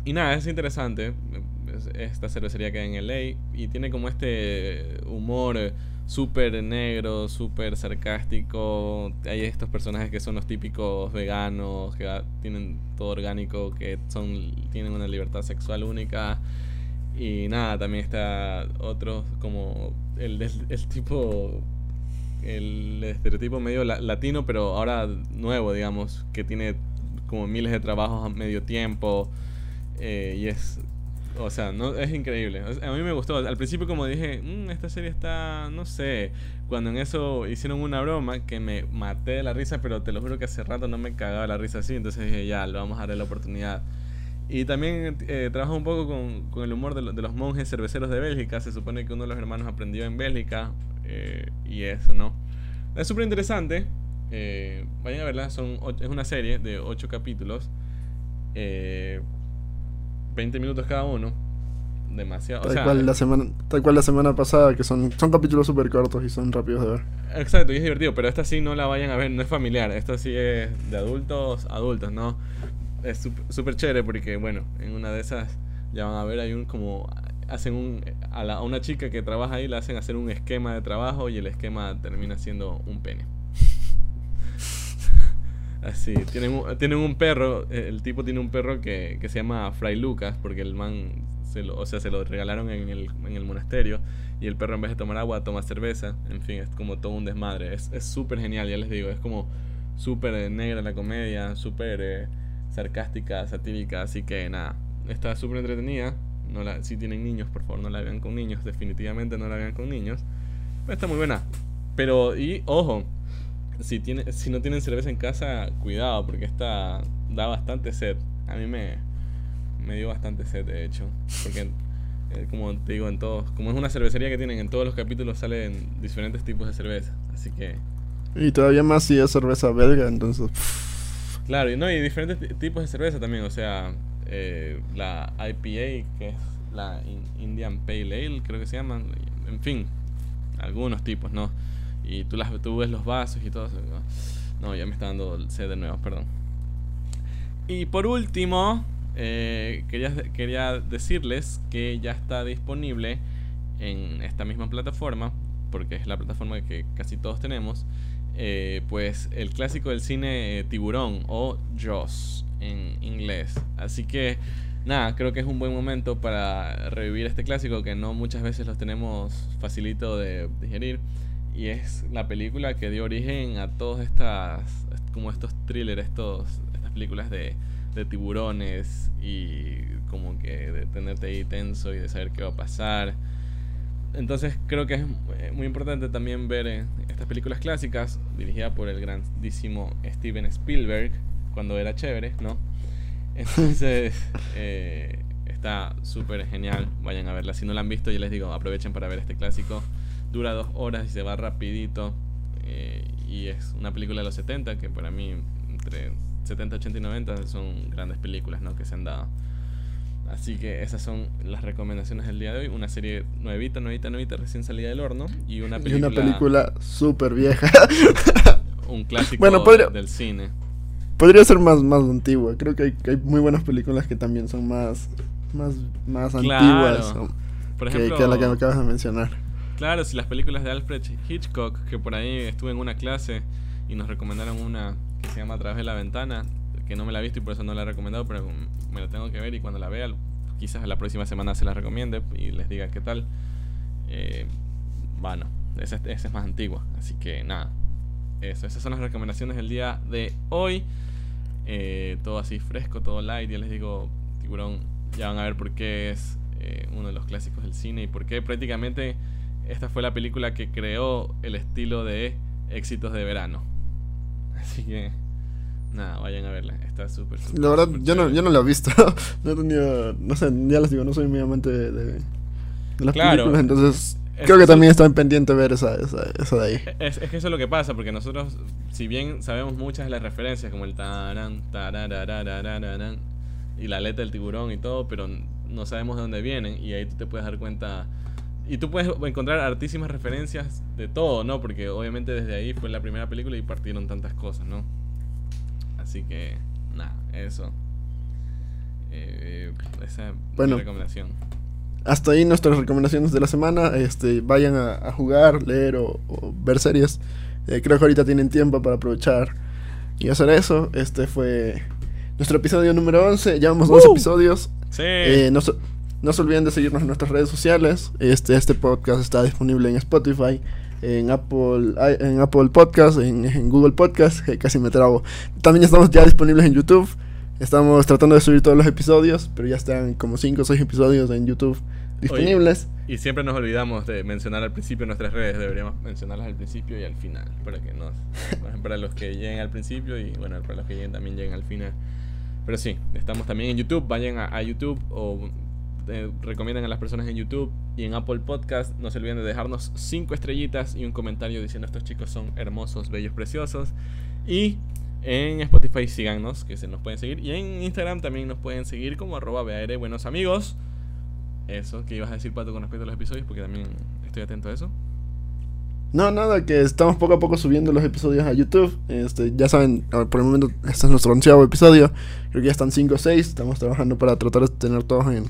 Y nada, es interesante, esta cervecería que hay en LA, y tiene como este humor súper negro, súper sarcástico. Hay estos personajes que son los típicos veganos, que tienen todo orgánico, que son tienen una libertad sexual única. Y nada, también está otro como el, el, tipo el estereotipo medio latino, pero ahora nuevo, digamos, que tiene como miles de trabajos a medio tiempo eh, y es o sea, no, es increíble. A mí me gustó. Al principio como dije, mm, esta serie está, no sé, cuando en eso hicieron una broma que me maté de la risa, pero te lo juro que hace rato no me cagaba la risa así, entonces dije, ya, lo vamos a darle la oportunidad. Y también eh, un poco con, el humor de, los monjes cerveceros de Bélgica. Se supone que uno de los hermanos aprendió en Bélgica eh, y eso, ¿no? Es súper interesante. Eh, vayan a verla, son, es una serie de 8 capítulos. Eh, 20 minutos cada uno. Demasiado. Tal, cual, la semana, tal cual la semana pasada, que son, son capítulos súper cortos y son rápidos de ver. Exacto, y es divertido, pero esta sí no la vayan a ver, no es familiar. Esta sí es de adultos, adultos, ¿no? Es súper chévere porque, bueno, en una de esas ya van a ver, hay un como hacen un a, a, una chica que trabaja ahí le hacen hacer un esquema de trabajo y el esquema termina siendo un pene. Así, tienen tienen un perro, eh, el tipo tiene un perro que, que se llama Fray Lucas, porque el man, se lo, o sea, se lo regalaron en el, en el monasterio, y el perro en vez de tomar agua toma cerveza, en fin, es como todo un desmadre, es súper genial, ya les digo, es como súper eh, negra la comedia, súper eh, sarcástica, satírica, así que nada, está súper entretenida, no la, si tienen niños, por favor no la vean con niños, definitivamente no la vean con niños, está muy buena, pero, y ojo, si, tiene, si no tienen cerveza en casa, cuidado, porque esta da bastante sed. A mí me, me dio bastante sed, de hecho. Porque, eh, como te digo, en todos, como es una cervecería que tienen, en todos los capítulos salen diferentes tipos de cerveza. Así que. Y todavía más si es cerveza belga, entonces. Claro, y no, y diferentes tipos de cerveza también. O sea, eh, la IPA, que es la Indian Pale Ale, creo que se llaman. En fin, algunos tipos, ¿no? Y tú, las, tú ves los vasos y todo eso. No, ya me está dando sed de nuevo, perdón. Y por último, eh, quería, quería decirles que ya está disponible en esta misma plataforma, porque es la plataforma que casi todos tenemos, eh, pues el clásico del cine eh, Tiburón o Jaws en inglés. Así que nada, creo que es un buen momento para revivir este clásico que no muchas veces los tenemos facilito de digerir. Y es la película que dio origen a todas estas, como estos thrillers, estos, estas películas de, tiburones y como que de tenerte ahí tenso y de saber qué va a pasar. Entonces creo que es eh, muy importante también ver eh, estas películas clásicas dirigidas por el grandísimo Steven Spielberg cuando era chévere, ¿no? Entonces eh, está súper genial. Vayan a verla. Si no la han visto, yo les digo, aprovechen para ver este clásico. Dura dos horas y se va rapidito. Eh, y es una película de los 70 que para mí, entre 70, 80 y 90, son grandes películas ¿no? que se han dado. Así que esas son las recomendaciones del día de hoy. Una serie nuevita, nuevita, nuevita, recién salida del horno. Y una película. Y una película súper vieja. un clásico del cine. Podría ser más, más antigua. Creo que hay, muy buenas películas que también son más, más, más antiguas. Por ejemplo, que, la que me acabas de mencionar. Claro, si las películas de Alfred Hitchcock, que por ahí estuve en una clase y nos recomendaron una que se llama A través de la ventana, que no me la he visto y por eso no la he recomendado, pero me la tengo que ver y cuando la vea, quizás la próxima semana se la recomiende y les diga qué tal. Eh, bueno, esa, es más antigua, así que nada. Eso, esas son las recomendaciones del día de hoy. Eh, todo así fresco, todo light. Ya les digo, Tiburón, ya van a ver por qué es eh, uno de los clásicos del cine y por qué prácticamente esta fue la película que creó el estilo de éxitos de verano. Así que, nada, vayan a verla. Está súper, La verdad, yo, no, yo no la he visto. no he tenido, no sé, ya les digo, no soy muy amante de, de, las películas, entonces Creo que también están pendientes de ver esa, esa, de ahí. Es, es, que eso es lo que pasa, porque nosotros, si bien sabemos muchas de las referencias, como el taran, y la aleta del tiburón y todo, pero no sabemos de dónde vienen, y ahí tú te puedes dar cuenta. Y tú puedes encontrar hartísimas referencias de todo, ¿no? Porque obviamente desde ahí fue la primera película y partieron tantas cosas, ¿no? Así que, nada, eso. Eh, esa es mi recomendación hasta ahí nuestras recomendaciones de la semana. Este, vayan a, jugar, leer o, ver series. Eh, creo que ahorita tienen tiempo para aprovechar y hacer eso. Este fue nuestro episodio número 11. Llevamos dos episodios. Sí. Eh, no, se olviden de seguirnos en nuestras redes sociales. Este, este podcast está disponible en Spotify. En Apple, en Apple Podcast, en, Google Podcast, casi me trabo. También estamos ya disponibles en YouTube. Estamos tratando de subir todos los episodios, pero ya están como 5 o 6 episodios en YouTube disponibles. y siempre nos olvidamos de mencionar al principio nuestras redes, deberíamos mencionarlas al principio y al final, para que nos, para los que lleguen al principio y bueno, para los que lleguen también lleguen al final. Pero sí, estamos también en YouTube, vayan a, YouTube o eh, recomiendan a las personas en YouTube y en Apple Podcast. No se olviden de dejarnos 5 estrellitas y un comentario diciendo estos chicos son hermosos, bellos, preciosos. Y en Spotify síganos, que se nos pueden seguir. Y en Instagram también nos pueden seguir como arroba buenos amigos. Eso, que ibas a decir, Pato, con respecto a los episodios, porque también estoy atento a eso. No, nada, que estamos poco a poco subiendo los episodios a YouTube. Este, ya saben, por el momento este es nuestro onceavo episodio. Creo que ya están 5 o 6. Estamos trabajando para tratar de tener todos en,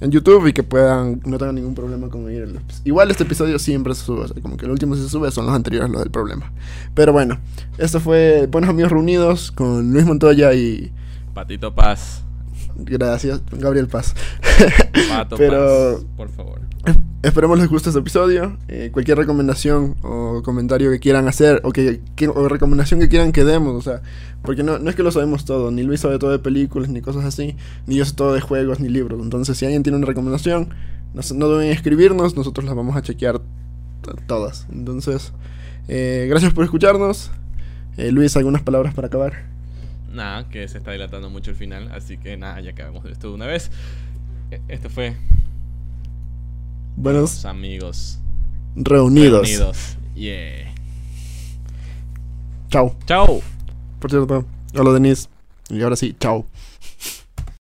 en YouTube y que puedan, no tengan ningún problema con oírlo. Igual este episodio siempre se sube, como que el último se sube son los anteriores los del problema. Pero bueno, esto fue Buenos Amigos Reunidos con Luis Montoya y... Patito Paz. Gracias, Gabriel Paz. Pato Pero, por favor. Esperemos les guste este episodio. Eh, cualquier recomendación o comentario que quieran hacer o que, recomendación que quieran que demos, o sea, porque no, no es que lo sabemos todo, ni Luis sabe todo de películas ni cosas así, ni yo sé todo de juegos ni libros. Entonces, si alguien tiene una recomendación, no, deben escribirnos, nosotros las vamos a chequear todas. Entonces, eh, gracias por escucharnos. Eh, Luis, ¿algunas palabras para acabar? Nada, que se está dilatando mucho el final, así que nada, ya acabamos esto de una vez. E, esto fue. Buenos amigos. Reunidos. Reunidos. Yeah. Chao. Chao. Por cierto, hola Denise. Y ahora sí, chao.